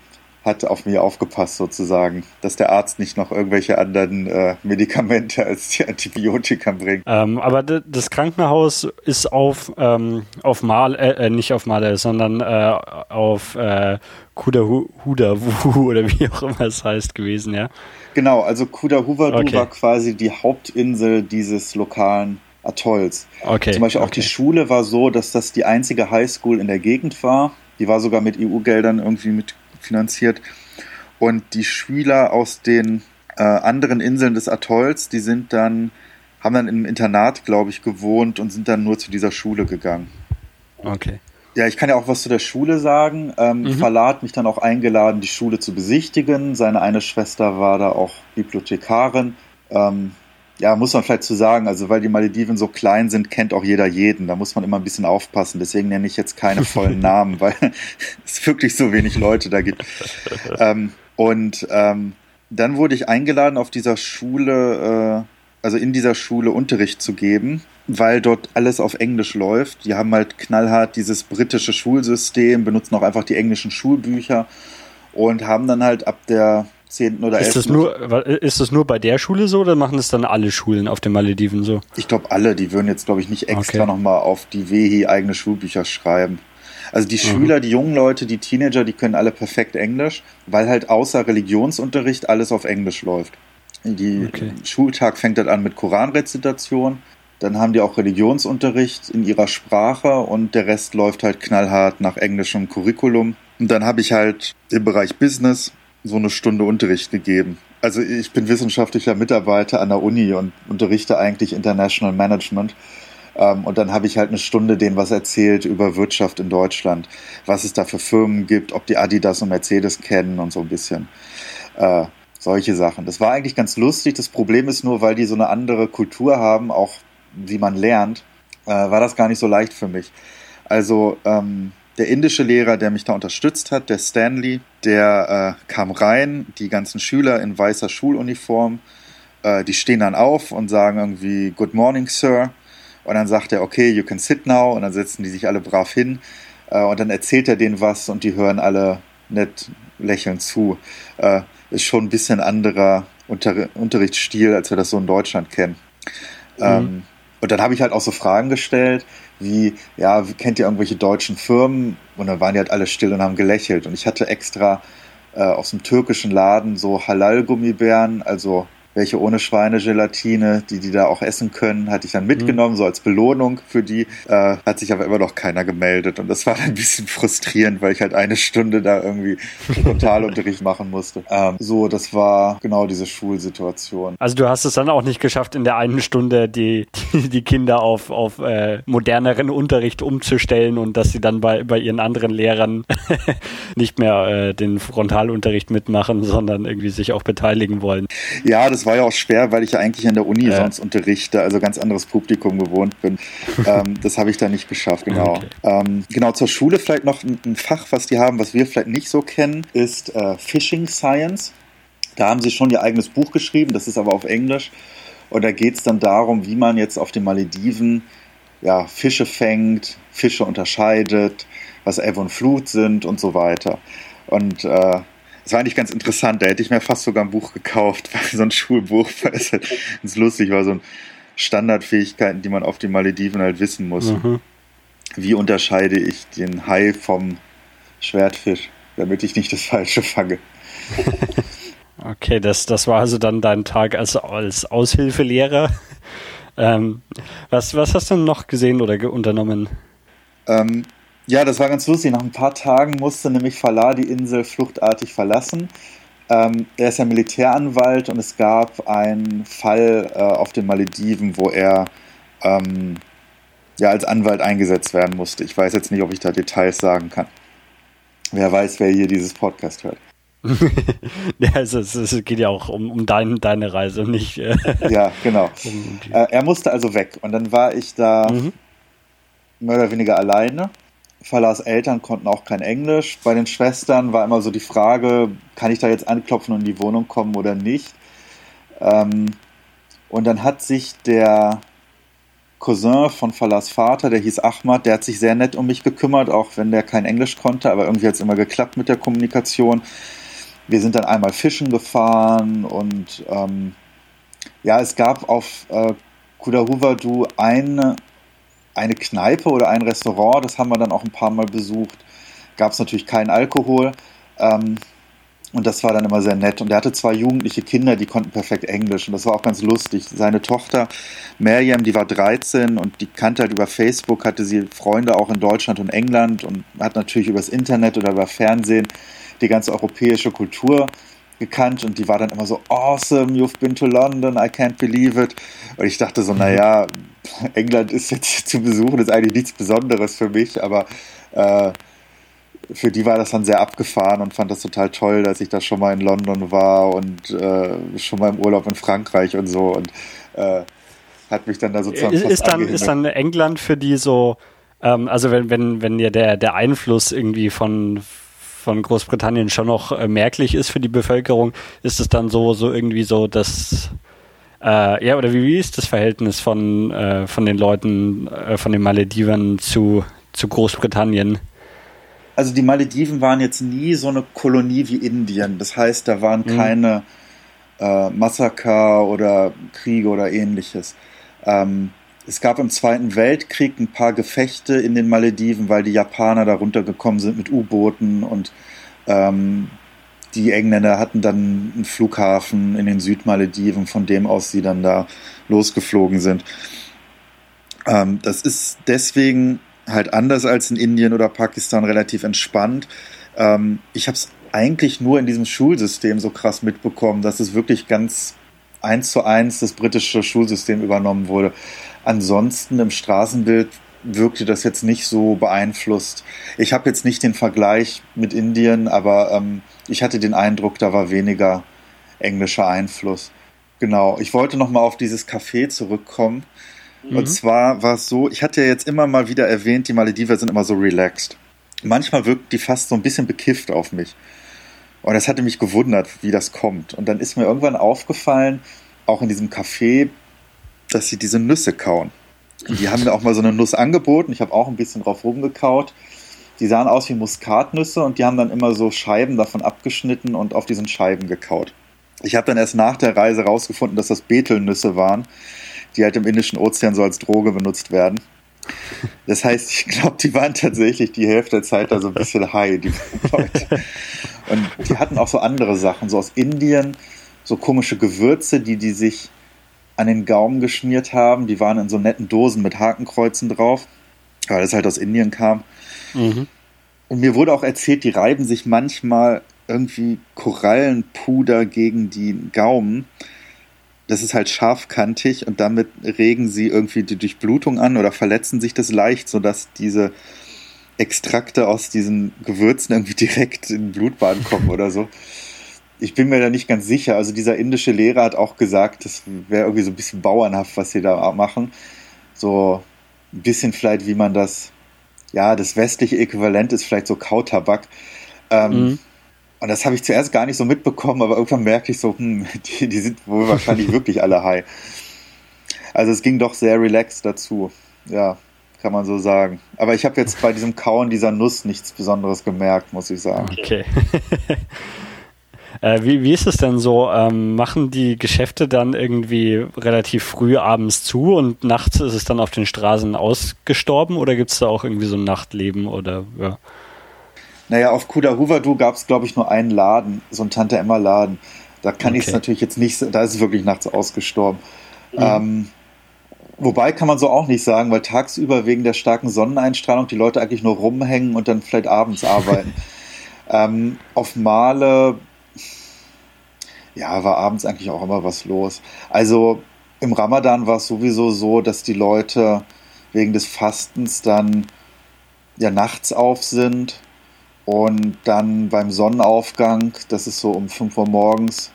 hat auf mich aufgepasst sozusagen, dass der Arzt nicht noch irgendwelche anderen äh, Medikamente als die Antibiotika bringt. Ähm, aber das Krankenhaus ist auf, ähm, auf Mal, äh, äh, nicht auf Male, sondern äh, auf äh, Kudahudawu oder wie auch immer es heißt gewesen, ja? Genau, also Kudahuvadu okay. war quasi die Hauptinsel dieses lokalen Atolls. Okay. Zum Beispiel auch okay. die Schule war so, dass das die einzige Highschool in der Gegend war. Die war sogar mit EU-Geldern irgendwie mit finanziert. Und die Schüler aus den äh, anderen Inseln des Atolls, die sind dann, haben dann im Internat, glaube ich, gewohnt und sind dann nur zu dieser Schule gegangen. Okay. Ja, ich kann ja auch was zu der Schule sagen. Ähm, mhm. Verla hat mich dann auch eingeladen, die Schule zu besichtigen. Seine eine Schwester war da auch Bibliothekarin. Ähm, ja, muss man vielleicht zu sagen, also weil die Malediven so klein sind, kennt auch jeder jeden. Da muss man immer ein bisschen aufpassen. Deswegen nenne ich jetzt keine vollen Namen, weil es wirklich so wenig Leute da gibt. Ähm, und ähm, dann wurde ich eingeladen, auf dieser Schule, äh, also in dieser Schule Unterricht zu geben, weil dort alles auf Englisch läuft. Die haben halt knallhart dieses britische Schulsystem, benutzen auch einfach die englischen Schulbücher und haben dann halt ab der 10. oder 11. Ist das, nur, ist das nur bei der Schule so oder machen das dann alle Schulen auf den Malediven so? Ich glaube alle, die würden jetzt glaube ich nicht extra okay. nochmal auf die WHI eigene Schulbücher schreiben. Also die mhm. Schüler, die jungen Leute, die Teenager, die können alle perfekt Englisch, weil halt außer Religionsunterricht alles auf Englisch läuft. Die okay. Schultag fängt dann an mit Koranrezitation, dann haben die auch Religionsunterricht in ihrer Sprache und der Rest läuft halt knallhart nach englischem Curriculum. Und dann habe ich halt im Bereich Business so eine Stunde Unterricht gegeben. Also ich bin wissenschaftlicher Mitarbeiter an der Uni und unterrichte eigentlich International Management. Ähm, und dann habe ich halt eine Stunde denen was erzählt über Wirtschaft in Deutschland, was es da für Firmen gibt, ob die Adidas und Mercedes kennen und so ein bisschen. Äh, solche Sachen. Das war eigentlich ganz lustig. Das Problem ist nur, weil die so eine andere Kultur haben, auch wie man lernt, äh, war das gar nicht so leicht für mich. Also ähm, der indische Lehrer, der mich da unterstützt hat, der Stanley, der äh, kam rein, die ganzen Schüler in weißer Schuluniform, äh, die stehen dann auf und sagen irgendwie Good morning, Sir. Und dann sagt er, okay, you can sit now. Und dann setzen die sich alle brav hin. Äh, und dann erzählt er denen was und die hören alle nett lächelnd zu. Äh, ist schon ein bisschen anderer Unter Unterrichtsstil, als wir das so in Deutschland kennen. Mhm. Ähm, und dann habe ich halt auch so Fragen gestellt wie, ja, kennt ihr irgendwelche deutschen Firmen? Und dann waren die halt alle still und haben gelächelt. Und ich hatte extra äh, aus dem türkischen Laden so Halal-Gummibären, also welche ohne Schweinegelatine, die die da auch essen können, hatte ich dann mitgenommen, mhm. so als Belohnung für die. Äh, hat sich aber immer noch keiner gemeldet und das war dann ein bisschen frustrierend, weil ich halt eine Stunde da irgendwie Frontalunterricht machen musste. Ähm, so, das war genau diese Schulsituation. Also du hast es dann auch nicht geschafft, in der einen Stunde die, die, die Kinder auf, auf äh, moderneren Unterricht umzustellen und dass sie dann bei, bei ihren anderen Lehrern nicht mehr äh, den Frontalunterricht mitmachen, sondern irgendwie sich auch beteiligen wollen. Ja, das war ja auch schwer, weil ich ja eigentlich an der Uni ja. sonst unterrichte, also ganz anderes Publikum gewohnt bin. ähm, das habe ich da nicht geschafft, genau. Okay. Ähm, genau, zur Schule vielleicht noch ein, ein, Fach, was die haben, was wir vielleicht nicht so kennen, ist äh, Fishing Science. Da haben sie schon ihr eigenes Buch geschrieben, das ist aber auf Englisch. Und da geht es dann darum, wie man jetzt auf den Malediven ja, Fische fängt, Fische unterscheidet, was Ebb und Flut sind und so weiter. Und äh, das war eigentlich ganz interessant. Da hätte ich mir fast sogar ein Buch gekauft, weil so ein Schulbuch, weil es halt ganz lustig war, so ein Standardfähigkeiten, die man auf den Malediven halt wissen muss. Mhm. Wie unterscheide ich den Hai vom Schwertfisch, damit ich nicht das Falsche fange? Okay, das, das war also dann dein Tag als, als Aushilfelehrer. Ähm, was, was hast du noch gesehen oder unternommen? Ähm, ja, das war ganz lustig. Nach ein paar Tagen musste nämlich Falah die Insel fluchtartig verlassen. Ähm, er ist ja Militäranwalt und es gab einen Fall äh, auf den Malediven, wo er ähm, ja als Anwalt eingesetzt werden musste. Ich weiß jetzt nicht, ob ich da Details sagen kann. Wer weiß, wer hier dieses Podcast hört. ja, also es, es, geht ja auch um, um dein, deine Reise, nicht. Äh, ja, genau. Um äh, er musste also weg und dann war ich da mhm. mehr oder weniger alleine. Fallas Eltern konnten auch kein Englisch. Bei den Schwestern war immer so die Frage, kann ich da jetzt anklopfen und in die Wohnung kommen oder nicht? Ähm, und dann hat sich der Cousin von Fallas Vater, der hieß Ahmad, der hat sich sehr nett um mich gekümmert, auch wenn der kein Englisch konnte, aber irgendwie hat es immer geklappt mit der Kommunikation. Wir sind dann einmal fischen gefahren und ähm, ja, es gab auf äh, Kudahuvadu eine, eine Kneipe oder ein Restaurant, das haben wir dann auch ein paar Mal besucht. Gab es natürlich keinen Alkohol. Ähm, und das war dann immer sehr nett. Und er hatte zwei jugendliche Kinder, die konnten perfekt Englisch. Und das war auch ganz lustig. Seine Tochter Miriam, die war 13 und die kannte halt über Facebook, hatte sie Freunde auch in Deutschland und England und hat natürlich übers Internet oder über Fernsehen die ganze europäische Kultur gekannt und die war dann immer so, awesome, you've been to London, I can't believe it. Und ich dachte so, mhm. naja, England ist jetzt zu besuchen, ist eigentlich nichts Besonderes für mich, aber äh, für die war das dann sehr abgefahren und fand das total toll, dass ich da schon mal in London war und äh, schon mal im Urlaub in Frankreich und so und äh, hat mich dann da sozusagen ist, ist dann ist dann England für die so ähm, also wenn wenn wenn ja der der Einfluss irgendwie von von Großbritannien schon noch äh, merklich ist für die Bevölkerung, ist es dann so, so irgendwie so, dass äh, ja, oder wie, wie ist das Verhältnis von, äh, von den Leuten, äh, von den Malediven zu, zu Großbritannien? Also die Malediven waren jetzt nie so eine Kolonie wie Indien. Das heißt, da waren mhm. keine äh, Massaker oder Kriege oder ähnliches. Ähm, es gab im Zweiten Weltkrieg ein paar Gefechte in den Malediven, weil die Japaner da runtergekommen sind mit U-Booten und ähm, die Engländer hatten dann einen Flughafen in den Südmalediven, von dem aus sie dann da losgeflogen sind. Ähm, das ist deswegen halt anders als in Indien oder Pakistan relativ entspannt. Ähm, ich habe es eigentlich nur in diesem Schulsystem so krass mitbekommen, dass es wirklich ganz eins zu eins das britische Schulsystem übernommen wurde. Ansonsten im Straßenbild wirkte das jetzt nicht so beeinflusst. Ich habe jetzt nicht den Vergleich mit Indien, aber ähm, ich hatte den Eindruck, da war weniger englischer Einfluss. Genau. Ich wollte noch mal auf dieses Café zurückkommen. Mhm. Und zwar war es so, ich hatte ja jetzt immer mal wieder erwähnt, die Malediver sind immer so relaxed. Manchmal wirkt die fast so ein bisschen bekifft auf mich. Und das hatte mich gewundert, wie das kommt. Und dann ist mir irgendwann aufgefallen, auch in diesem Café, dass sie diese Nüsse kauen. Die haben mir auch mal so eine Nuss angeboten. Ich habe auch ein bisschen drauf rumgekaut. Die sahen aus wie Muskatnüsse und die haben dann immer so Scheiben davon abgeschnitten und auf diesen Scheiben gekaut. Ich habe dann erst nach der Reise rausgefunden, dass das Betelnüsse waren, die halt im Indischen Ozean so als Droge benutzt werden. Das heißt, ich glaube, die waren tatsächlich die Hälfte der Zeit da so ein bisschen high, die. Und die hatten auch so andere Sachen. So aus Indien so komische Gewürze, die die sich an den Gaumen geschmiert haben. Die waren in so netten Dosen mit Hakenkreuzen drauf, weil es halt aus Indien kam. Mhm. Und mir wurde auch erzählt, die reiben sich manchmal irgendwie Korallenpuder gegen die Gaumen. Das ist halt scharfkantig und damit regen sie irgendwie die Durchblutung an oder verletzen sich das leicht, sodass diese Extrakte aus diesen Gewürzen irgendwie direkt in den Blutbahn kommen oder so. Ich bin mir da nicht ganz sicher. Also dieser indische Lehrer hat auch gesagt, das wäre irgendwie so ein bisschen bauernhaft, was sie da machen. So ein bisschen vielleicht, wie man das, ja, das westliche Äquivalent ist vielleicht so Kautabak. Ähm, mhm. Und das habe ich zuerst gar nicht so mitbekommen, aber irgendwann merkte ich so, hm, die, die sind wohl wahrscheinlich wirklich alle high. Also es ging doch sehr relaxed dazu. Ja, kann man so sagen. Aber ich habe jetzt bei diesem Kauen dieser Nuss nichts Besonderes gemerkt, muss ich sagen. Okay. äh, wie, wie ist es denn so? Ähm, machen die Geschäfte dann irgendwie relativ früh abends zu und nachts ist es dann auf den Straßen ausgestorben oder gibt es da auch irgendwie so ein Nachtleben oder ja? Naja, auf Kuda Huvadu gab es, glaube ich, nur einen Laden, so ein Tante Emma Laden. Da kann okay. ich es natürlich jetzt nicht, da ist es wirklich nachts ausgestorben. Mhm. Ähm, wobei kann man so auch nicht sagen, weil tagsüber wegen der starken Sonneneinstrahlung die Leute eigentlich nur rumhängen und dann vielleicht abends arbeiten. ähm, auf Male, ja, war abends eigentlich auch immer was los. Also im Ramadan war es sowieso so, dass die Leute wegen des Fastens dann ja nachts auf sind und dann beim Sonnenaufgang, das ist so um 5 Uhr morgens,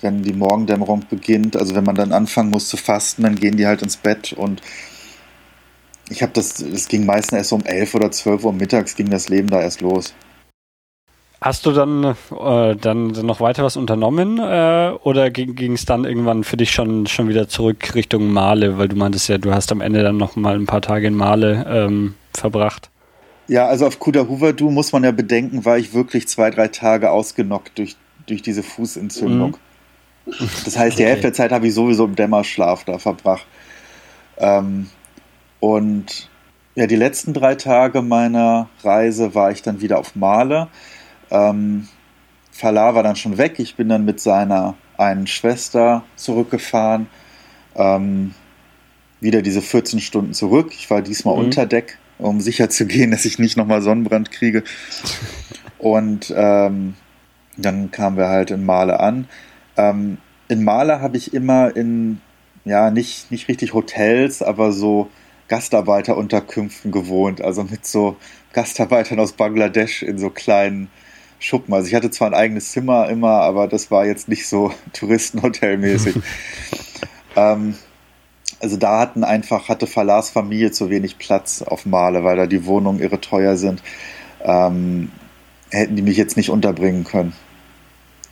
wenn die Morgendämmerung beginnt, also wenn man dann anfangen muss zu fasten, dann gehen die halt ins Bett und ich habe das, es ging meistens erst um 11 oder 12 Uhr mittags ging das Leben da erst los. Hast du dann, äh, dann noch weiter was unternommen äh, oder ging es dann irgendwann für dich schon, schon wieder zurück Richtung Male, weil du meintest ja, du hast am Ende dann noch mal ein paar Tage in Male ähm, verbracht? Ja, also auf Kuda Huvadu muss man ja bedenken, war ich wirklich zwei, drei Tage ausgenockt durch, durch diese Fußentzündung. Mhm. Das heißt, die okay. Hälfte der Zeit habe ich sowieso im Dämmerschlaf da verbracht. Ähm, und ja, die letzten drei Tage meiner Reise war ich dann wieder auf Male. Ähm, Falah war dann schon weg. Ich bin dann mit seiner einen Schwester zurückgefahren. Ähm, wieder diese 14 Stunden zurück. Ich war diesmal mhm. unter Deck um sicher zu gehen, dass ich nicht nochmal Sonnenbrand kriege. Und ähm, dann kamen wir halt in Male an. Ähm, in Male habe ich immer in, ja, nicht, nicht richtig Hotels, aber so Gastarbeiterunterkünften gewohnt. Also mit so Gastarbeitern aus Bangladesch in so kleinen Schuppen. Also ich hatte zwar ein eigenes Zimmer immer, aber das war jetzt nicht so Touristenhotelmäßig. ähm, also da hatten einfach, hatte Falars Familie zu wenig Platz auf Male, weil da die Wohnungen irre teuer sind. Ähm, hätten die mich jetzt nicht unterbringen können.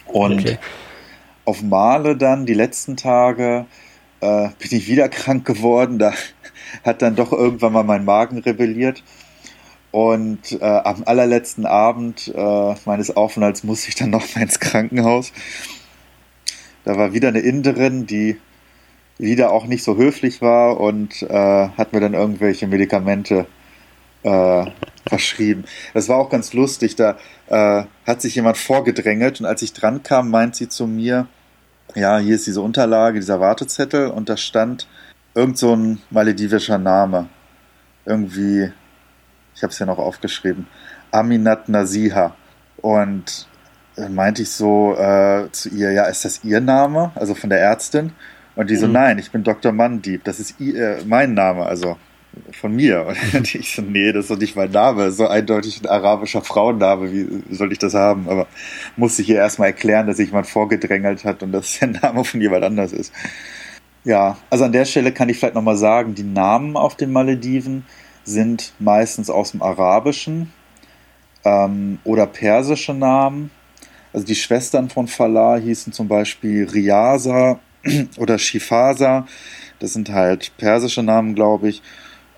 Und okay. auf Male dann, die letzten Tage, äh, bin ich wieder krank geworden. Da hat dann doch irgendwann mal mein Magen rebelliert. Und äh, am allerletzten Abend äh, meines Aufenthalts musste ich dann noch mal ins Krankenhaus. Da war wieder eine Inderin, die wieder auch nicht so höflich war und äh, hat mir dann irgendwelche Medikamente äh, verschrieben. Das war auch ganz lustig. Da äh, hat sich jemand vorgedrängelt und als ich dran kam, meint sie zu mir, ja, hier ist diese Unterlage, dieser Wartezettel und da stand irgend so ein maledivischer Name. Irgendwie, ich habe es ja noch aufgeschrieben, Aminat Nasiha. Und meinte ich so äh, zu ihr, ja, ist das ihr Name? Also von der Ärztin. Und die so, mhm. nein, ich bin Dr. Mandieb, das ist äh, mein Name, also von mir. Und ich so, nee, das ist doch nicht mein Name, so eindeutig ein arabischer Frauenname, wie soll ich das haben? Aber musste ich ihr erstmal erklären, dass sich jemand vorgedrängelt hat und dass der Name von jemand anders ist. Ja, also an der Stelle kann ich vielleicht nochmal sagen, die Namen auf den Malediven sind meistens aus dem Arabischen ähm, oder persische Namen. Also die Schwestern von Falah hießen zum Beispiel Riasa oder Shifasa. Das sind halt persische Namen, glaube ich.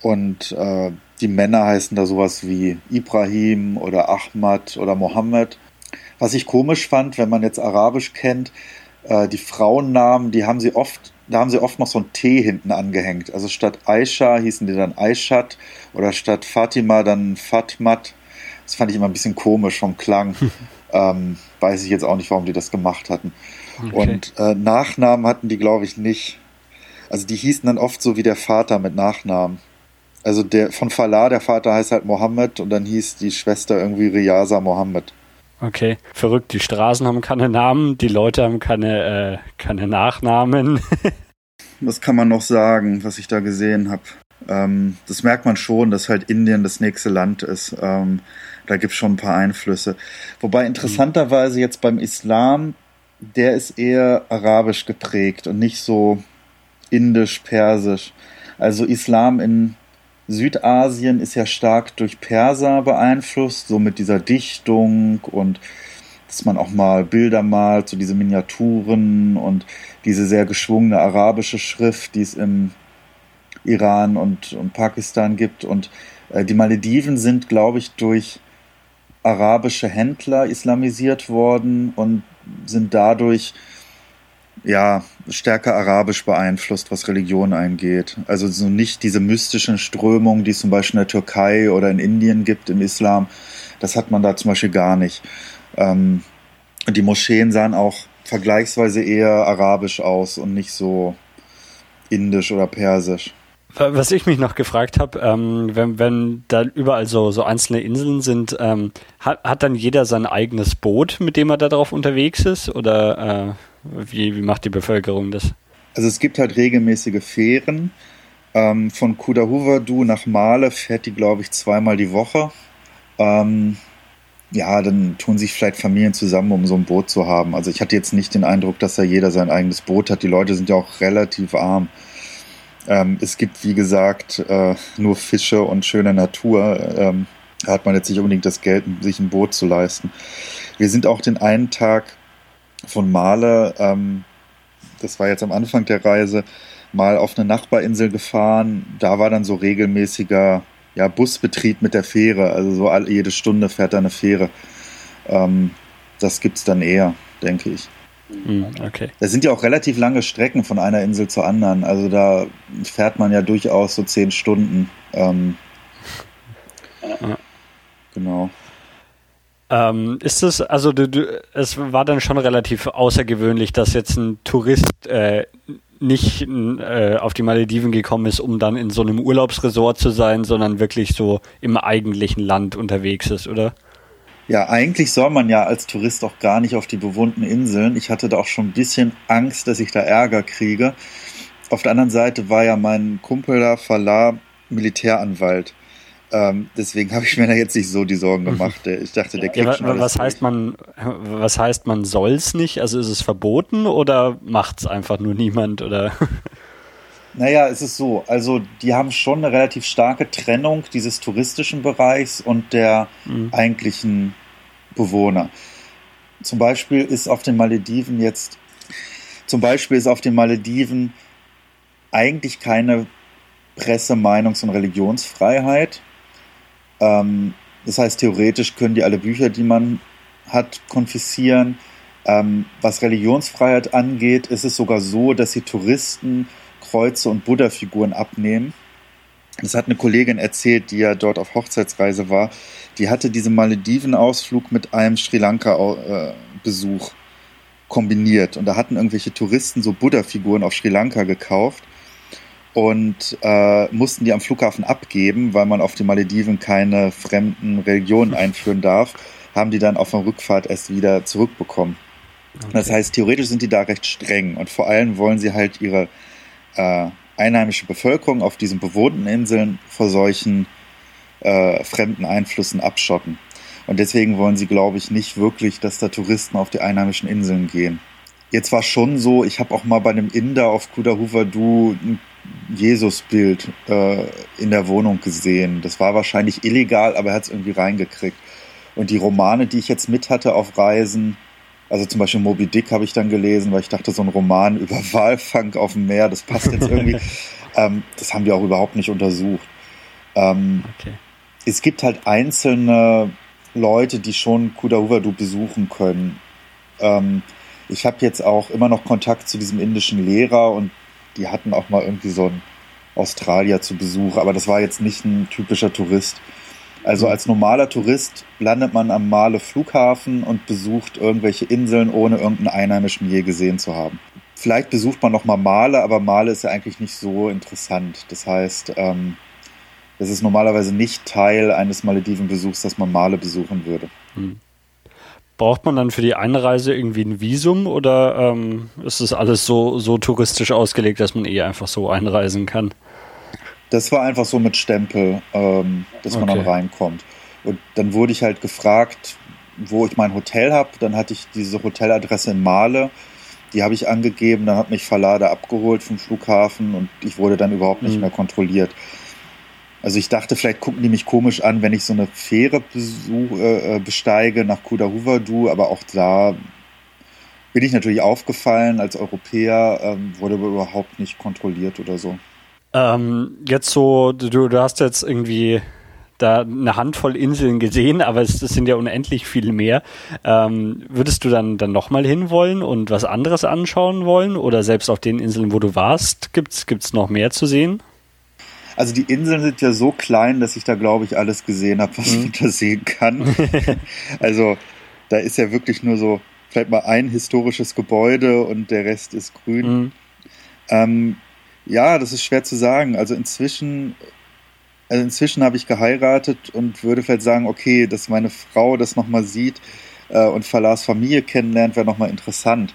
Und äh, die Männer heißen da sowas wie Ibrahim oder Ahmad oder Mohammed. Was ich komisch fand, wenn man jetzt Arabisch kennt, äh, die Frauennamen, die haben sie oft, da haben sie oft noch so ein T hinten angehängt. Also statt Aisha hießen die dann Aishat oder statt Fatima dann Fatmat. Das fand ich immer ein bisschen komisch vom Klang. ähm, weiß ich jetzt auch nicht, warum die das gemacht hatten. Okay. Und äh, Nachnamen hatten die, glaube ich, nicht. Also die hießen dann oft so wie der Vater mit Nachnamen. Also der von Falah, der Vater heißt halt Mohammed und dann hieß die Schwester irgendwie Riyaza Mohammed. Okay, verrückt. Die Straßen haben keine Namen, die Leute haben keine, äh, keine Nachnamen. was kann man noch sagen, was ich da gesehen habe? Ähm, das merkt man schon, dass halt Indien das nächste Land ist. Ähm, da gibt es schon ein paar Einflüsse. Wobei interessanterweise jetzt beim Islam, der ist eher arabisch geprägt und nicht so indisch, persisch. Also Islam in Südasien ist ja stark durch Perser beeinflusst, so mit dieser Dichtung und dass man auch mal Bilder malt, so diese Miniaturen und diese sehr geschwungene arabische Schrift, die es im Iran und, und Pakistan gibt. Und äh, die Malediven sind, glaube ich, durch arabische Händler islamisiert worden und sind dadurch ja stärker arabisch beeinflusst, was Religion eingeht. Also so nicht diese mystischen Strömungen, die es zum Beispiel in der Türkei oder in Indien gibt im Islam. Das hat man da zum Beispiel gar nicht. Ähm, die Moscheen sahen auch vergleichsweise eher arabisch aus und nicht so indisch oder persisch. Was ich mich noch gefragt habe, ähm, wenn, wenn da überall so, so einzelne Inseln sind, ähm, hat, hat dann jeder sein eigenes Boot, mit dem er da drauf unterwegs ist? Oder äh, wie, wie macht die Bevölkerung das? Also es gibt halt regelmäßige Fähren. Ähm, von Kudahuvadu nach Male fährt die, glaube ich, zweimal die Woche. Ähm, ja, dann tun sich vielleicht Familien zusammen, um so ein Boot zu haben. Also ich hatte jetzt nicht den Eindruck, dass da jeder sein eigenes Boot hat. Die Leute sind ja auch relativ arm. Ähm, es gibt, wie gesagt, äh, nur Fische und schöne Natur. Ähm, da hat man jetzt nicht unbedingt das Geld, sich ein Boot zu leisten. Wir sind auch den einen Tag von Male, ähm, das war jetzt am Anfang der Reise, mal auf eine Nachbarinsel gefahren. Da war dann so regelmäßiger ja, Busbetrieb mit der Fähre. Also so all, jede Stunde fährt da eine Fähre. Ähm, das es dann eher, denke ich. Hm, okay. Das sind ja auch relativ lange Strecken von einer Insel zur anderen. Also da fährt man ja durchaus so zehn Stunden. Ähm, ja. Genau. Ähm, ist es, also du, du, es war dann schon relativ außergewöhnlich, dass jetzt ein Tourist äh, nicht äh, auf die Malediven gekommen ist, um dann in so einem Urlaubsresort zu sein, sondern wirklich so im eigentlichen Land unterwegs ist, oder? Ja, eigentlich soll man ja als Tourist auch gar nicht auf die bewohnten Inseln. Ich hatte da auch schon ein bisschen Angst, dass ich da Ärger kriege. Auf der anderen Seite war ja mein Kumpel da, Falah, Militäranwalt. Ähm, deswegen habe ich mir da jetzt nicht so die Sorgen mhm. gemacht. Ich dachte, der kriegt ja, schon was heißt man, was heißt man soll es nicht? Also ist es verboten oder macht es einfach nur niemand oder? Naja, es ist so. Also, die haben schon eine relativ starke Trennung dieses touristischen Bereichs und der mhm. eigentlichen Bewohner. Zum Beispiel ist auf den Malediven jetzt, zum Beispiel ist auf den Malediven eigentlich keine Presse-, Meinungs- und Religionsfreiheit. Ähm, das heißt, theoretisch können die alle Bücher, die man hat, konfiszieren. Ähm, was Religionsfreiheit angeht, ist es sogar so, dass die Touristen Kreuze und Buddha-Figuren abnehmen. Das hat eine Kollegin erzählt, die ja dort auf Hochzeitsreise war. Die hatte diesen Malediven-Ausflug mit einem Sri Lanka-Besuch kombiniert. Und da hatten irgendwelche Touristen so Buddha-Figuren auf Sri Lanka gekauft und äh, mussten die am Flughafen abgeben, weil man auf den Malediven keine fremden Religionen einführen darf, haben die dann auf der Rückfahrt erst wieder zurückbekommen. Okay. Das heißt, theoretisch sind die da recht streng und vor allem wollen sie halt ihre äh, einheimische Bevölkerung auf diesen bewohnten Inseln vor solchen äh, fremden Einflüssen abschotten. Und deswegen wollen sie, glaube ich, nicht wirklich, dass da Touristen auf die einheimischen Inseln gehen. Jetzt war schon so, ich habe auch mal bei einem Inder auf Kudahuvadu ein Jesusbild äh, in der Wohnung gesehen. Das war wahrscheinlich illegal, aber er hat es irgendwie reingekriegt. Und die Romane, die ich jetzt mit hatte auf Reisen, also zum Beispiel Moby Dick habe ich dann gelesen, weil ich dachte, so ein Roman über Walfang auf dem Meer, das passt jetzt irgendwie. ähm, das haben wir auch überhaupt nicht untersucht. Ähm, okay. Es gibt halt einzelne Leute, die schon Kudahuvadu besuchen können. Ähm, ich habe jetzt auch immer noch Kontakt zu diesem indischen Lehrer und die hatten auch mal irgendwie so einen Australier zu Besuch, aber das war jetzt nicht ein typischer Tourist. Also als normaler Tourist landet man am Male Flughafen und besucht irgendwelche Inseln, ohne irgendeinen Einheimischen je gesehen zu haben. Vielleicht besucht man noch mal Male, aber Male ist ja eigentlich nicht so interessant. Das heißt, ähm, das ist normalerweise nicht Teil eines Maledivenbesuchs, dass man Male besuchen würde. Hm. Braucht man dann für die Einreise irgendwie ein Visum oder ähm, ist das alles so, so touristisch ausgelegt, dass man eh einfach so einreisen kann? Das war einfach so mit Stempel, ähm, dass man okay. dann reinkommt. Und dann wurde ich halt gefragt, wo ich mein Hotel habe. Dann hatte ich diese Hoteladresse in Male. Die habe ich angegeben. Dann hat mich Verlader abgeholt vom Flughafen und ich wurde dann überhaupt nicht mhm. mehr kontrolliert. Also ich dachte, vielleicht gucken die mich komisch an, wenn ich so eine Fähre besuch, äh, besteige nach Kudahuvadu, aber auch da bin ich natürlich aufgefallen als Europäer, ähm, wurde überhaupt nicht kontrolliert oder so. Ähm, jetzt so, du, du hast jetzt irgendwie da eine Handvoll Inseln gesehen, aber es, es sind ja unendlich viel mehr. Ähm, würdest du dann, dann nochmal hinwollen und was anderes anschauen wollen? Oder selbst auf den Inseln, wo du warst, gibt es noch mehr zu sehen? Also die Inseln sind ja so klein, dass ich da, glaube ich, alles gesehen habe, was mhm. man da sehen kann. also da ist ja wirklich nur so vielleicht mal ein historisches Gebäude und der Rest ist grün. Mhm. Ähm, ja, das ist schwer zu sagen. Also inzwischen, also inzwischen habe ich geheiratet und würde vielleicht sagen, okay, dass meine Frau das nochmal sieht äh, und Falars Familie kennenlernt, wäre nochmal interessant.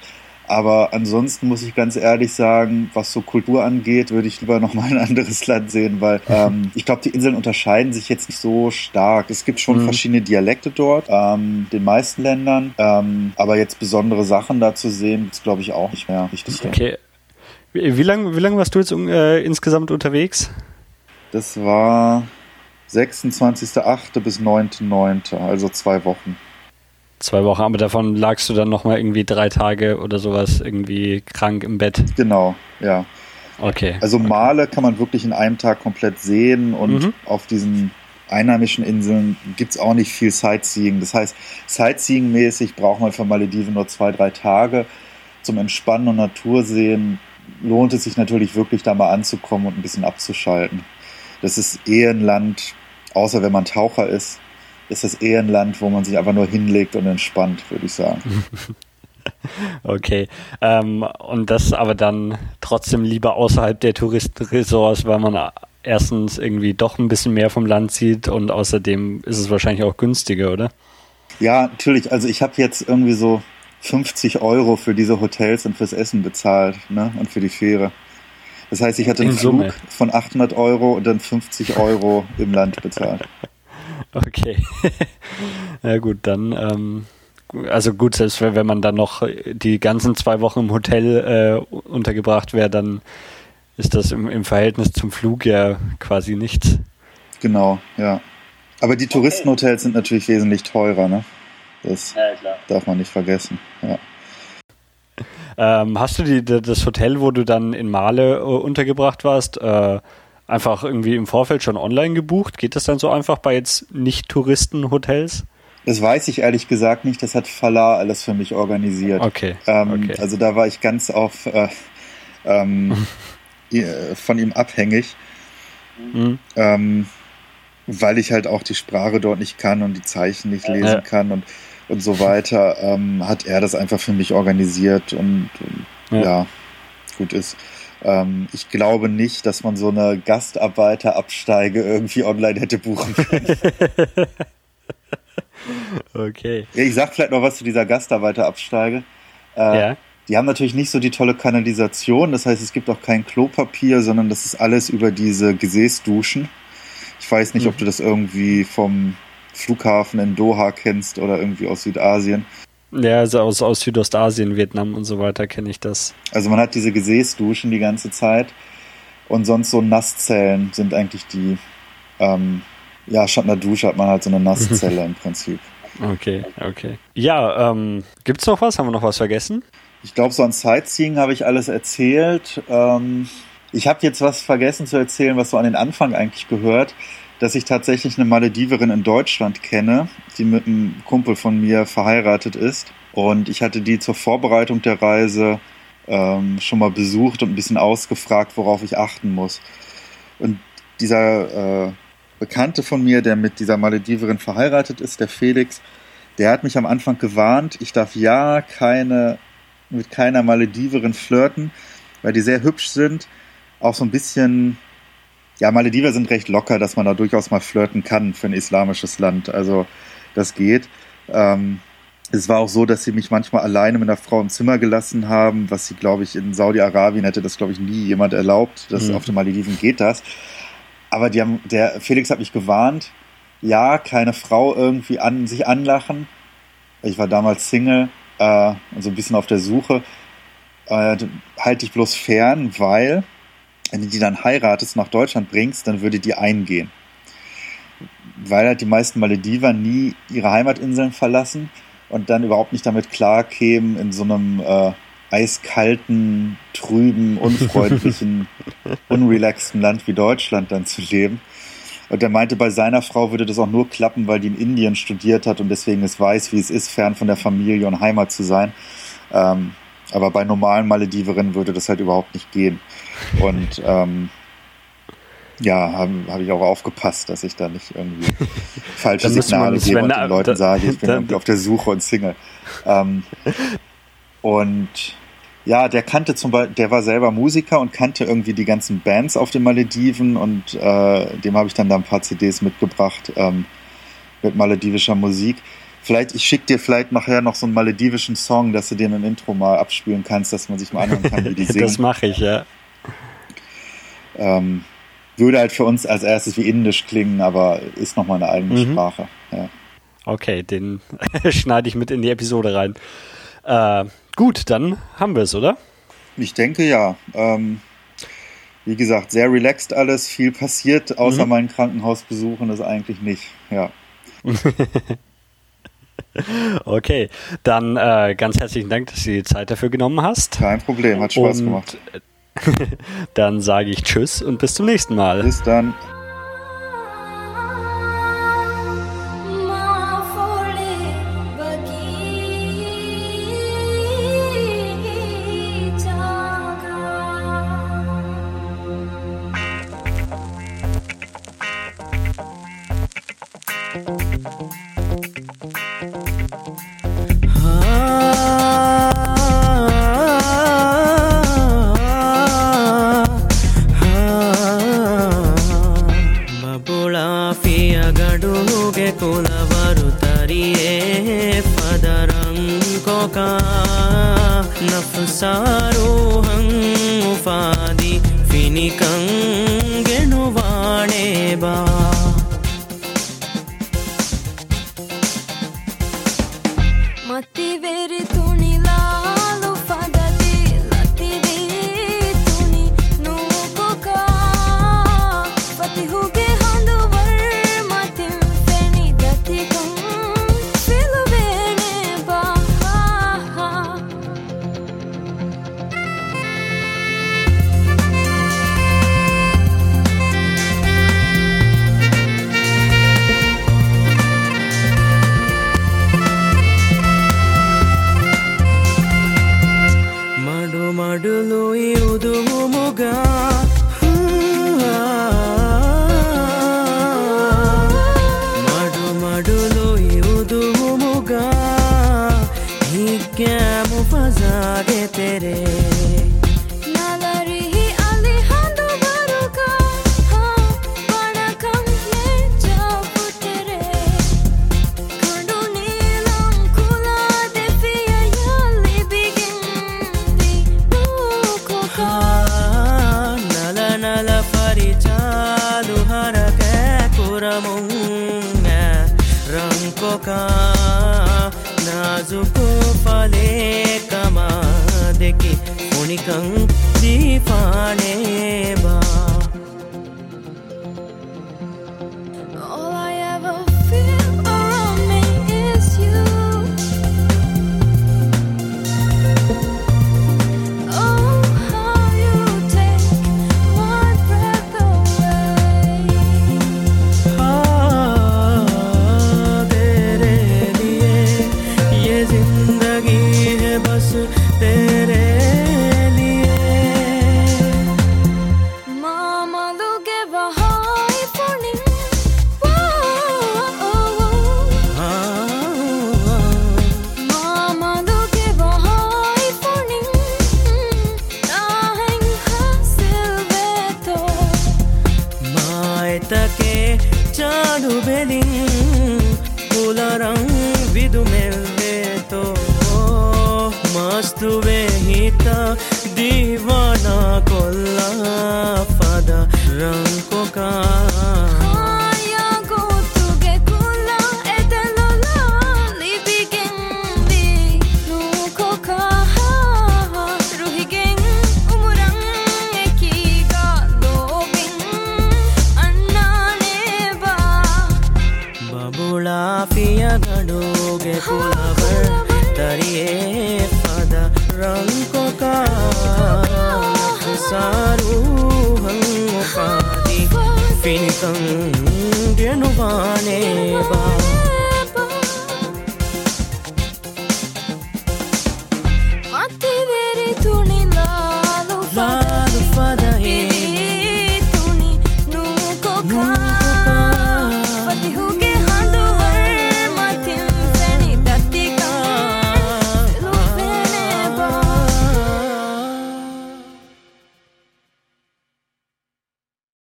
Aber ansonsten muss ich ganz ehrlich sagen, was so Kultur angeht, würde ich lieber nochmal ein anderes Land sehen, weil ähm, ich glaube, die Inseln unterscheiden sich jetzt nicht so stark. Es gibt schon mhm. verschiedene Dialekte dort, ähm, den meisten Ländern, ähm, aber jetzt besondere Sachen da zu sehen, ist glaube ich auch nicht mehr richtig. Okay, wie, wie lange wie lang warst du jetzt äh, insgesamt unterwegs? Das war 26.08. bis 9.09., also zwei Wochen. Zwei Wochen, aber davon lagst du dann nochmal irgendwie drei Tage oder sowas irgendwie krank im Bett. Genau, ja. Okay. Also Male kann man wirklich in einem Tag komplett sehen und mhm. auf diesen einheimischen Inseln gibt es auch nicht viel Sightseeing. Das heißt, Sightseeing-mäßig braucht man für Malediven nur zwei, drei Tage. Zum Entspannen und Natursehen lohnt es sich natürlich wirklich da mal anzukommen und ein bisschen abzuschalten. Das ist eher ein Land, außer wenn man Taucher ist, ist das eher ein Land, wo man sich einfach nur hinlegt und entspannt, würde ich sagen. Okay. Ähm, und das aber dann trotzdem lieber außerhalb der Touristenresorts, weil man erstens irgendwie doch ein bisschen mehr vom Land sieht und außerdem ist es wahrscheinlich auch günstiger, oder? Ja, natürlich. Also ich habe jetzt irgendwie so 50 Euro für diese Hotels und fürs Essen bezahlt ne? und für die Fähre. Das heißt, ich hatte einen Flug von 800 Euro und dann 50 Euro im Land bezahlt. Okay. ja gut, dann, ähm, also gut, selbst wenn man dann noch die ganzen zwei Wochen im Hotel äh, untergebracht wäre, dann ist das im, im Verhältnis zum Flug ja quasi nichts. Genau, ja. Aber die Touristenhotels sind natürlich wesentlich teurer, ne? Das ja, darf man nicht vergessen. Ja. Ähm, hast du die, das Hotel, wo du dann in Male äh, untergebracht warst, äh, einfach irgendwie im Vorfeld schon online gebucht? Geht das dann so einfach bei jetzt Nicht-Touristen-Hotels? Das weiß ich ehrlich gesagt nicht. Das hat Falah alles für mich organisiert. Okay. Ähm, okay. Also da war ich ganz auf äh, ähm, von ihm abhängig. Mhm. Ähm, weil ich halt auch die Sprache dort nicht kann und die Zeichen nicht lesen ja. kann und und so weiter, ähm, hat er das einfach für mich organisiert und, und ja. ja. gut ist. Ähm, ich glaube nicht, dass man so eine Gastarbeiterabsteige irgendwie online hätte buchen können. okay. Ich sag vielleicht noch was zu dieser Gastarbeiterabsteige. Äh, ja. Die haben natürlich nicht so die tolle Kanalisation, das heißt, es gibt auch kein Klopapier, sondern das ist alles über diese Gesäßduschen. Ich weiß nicht, mhm. ob du das irgendwie vom Flughafen in Doha kennst oder irgendwie aus Südasien. Ja, also aus, aus Südostasien, Vietnam und so weiter kenne ich das. Also man hat diese Gesäßduschen die ganze Zeit und sonst so Nasszellen sind eigentlich die, ähm, ja, statt einer Dusche hat man halt so eine Nasszelle im Prinzip. Okay, okay. Ja, ähm, gibt's noch was? Haben wir noch was vergessen? Ich glaube, so an Sightseeing habe ich alles erzählt. Ähm, ich habe jetzt was vergessen zu erzählen, was so an den Anfang eigentlich gehört dass ich tatsächlich eine Malediverin in Deutschland kenne, die mit einem Kumpel von mir verheiratet ist. Und ich hatte die zur Vorbereitung der Reise ähm, schon mal besucht und ein bisschen ausgefragt, worauf ich achten muss. Und dieser äh, Bekannte von mir, der mit dieser Malediverin verheiratet ist, der Felix, der hat mich am Anfang gewarnt, ich darf ja keine, mit keiner Malediverin flirten, weil die sehr hübsch sind, auch so ein bisschen, ja, Malediver sind recht locker, dass man da durchaus mal flirten kann für ein islamisches Land, also das geht. Ähm, es war auch so, dass sie mich manchmal alleine mit einer Frau im Zimmer gelassen haben, was sie, glaube ich, in Saudi-Arabien hätte das, glaube ich, nie jemand erlaubt. Das, mhm. Auf den Malediven geht das. Aber die haben, der Felix hat mich gewarnt, ja, keine Frau irgendwie an sich anlachen. Ich war damals Single äh, und so ein bisschen auf der Suche. Äh, halt dich bloß fern, weil wenn du die dann heiratest, nach Deutschland bringst, dann würde die eingehen. Weil halt die meisten Malediver nie ihre Heimatinseln verlassen und dann überhaupt nicht damit klarkämen, in so einem äh, eiskalten, trüben, unfreundlichen, unrelaxten Land wie Deutschland dann zu leben. Und er meinte, bei seiner Frau würde das auch nur klappen, weil die in Indien studiert hat und deswegen es weiß, wie es ist, fern von der Familie und Heimat zu sein. Ähm, aber bei normalen Malediverinnen würde das halt überhaupt nicht gehen. Und ähm, ja, habe hab ich auch aufgepasst, dass ich da nicht irgendwie falsche Signale gebe und den Leuten da, sage, ich bin irgendwie auf der Suche und Single. Ähm, und ja, der kannte zum Beispiel, der war selber Musiker und kannte irgendwie die ganzen Bands auf den Malediven und äh, dem habe ich dann da ein paar CDs mitgebracht ähm, mit maledivischer Musik. Vielleicht, ich schicke dir vielleicht nachher noch so einen maledivischen Song, dass du dir ein Intro mal abspielen kannst, dass man sich mal anhören kann, wie die singen. das mache ich, ja. Ähm, würde halt für uns als erstes wie Indisch klingen, aber ist nochmal eine eigene mhm. Sprache. Ja. Okay, den schneide ich mit in die Episode rein. Äh, gut, dann haben wir es, oder? Ich denke ja. Ähm, wie gesagt, sehr relaxed alles, viel passiert, außer mhm. meinen Krankenhausbesuchen ist eigentlich nicht. Ja. okay, dann äh, ganz herzlichen Dank, dass du die Zeit dafür genommen hast. Kein Problem, hat Spaß Und gemacht. Dann sage ich Tschüss und bis zum nächsten Mal. Bis dann.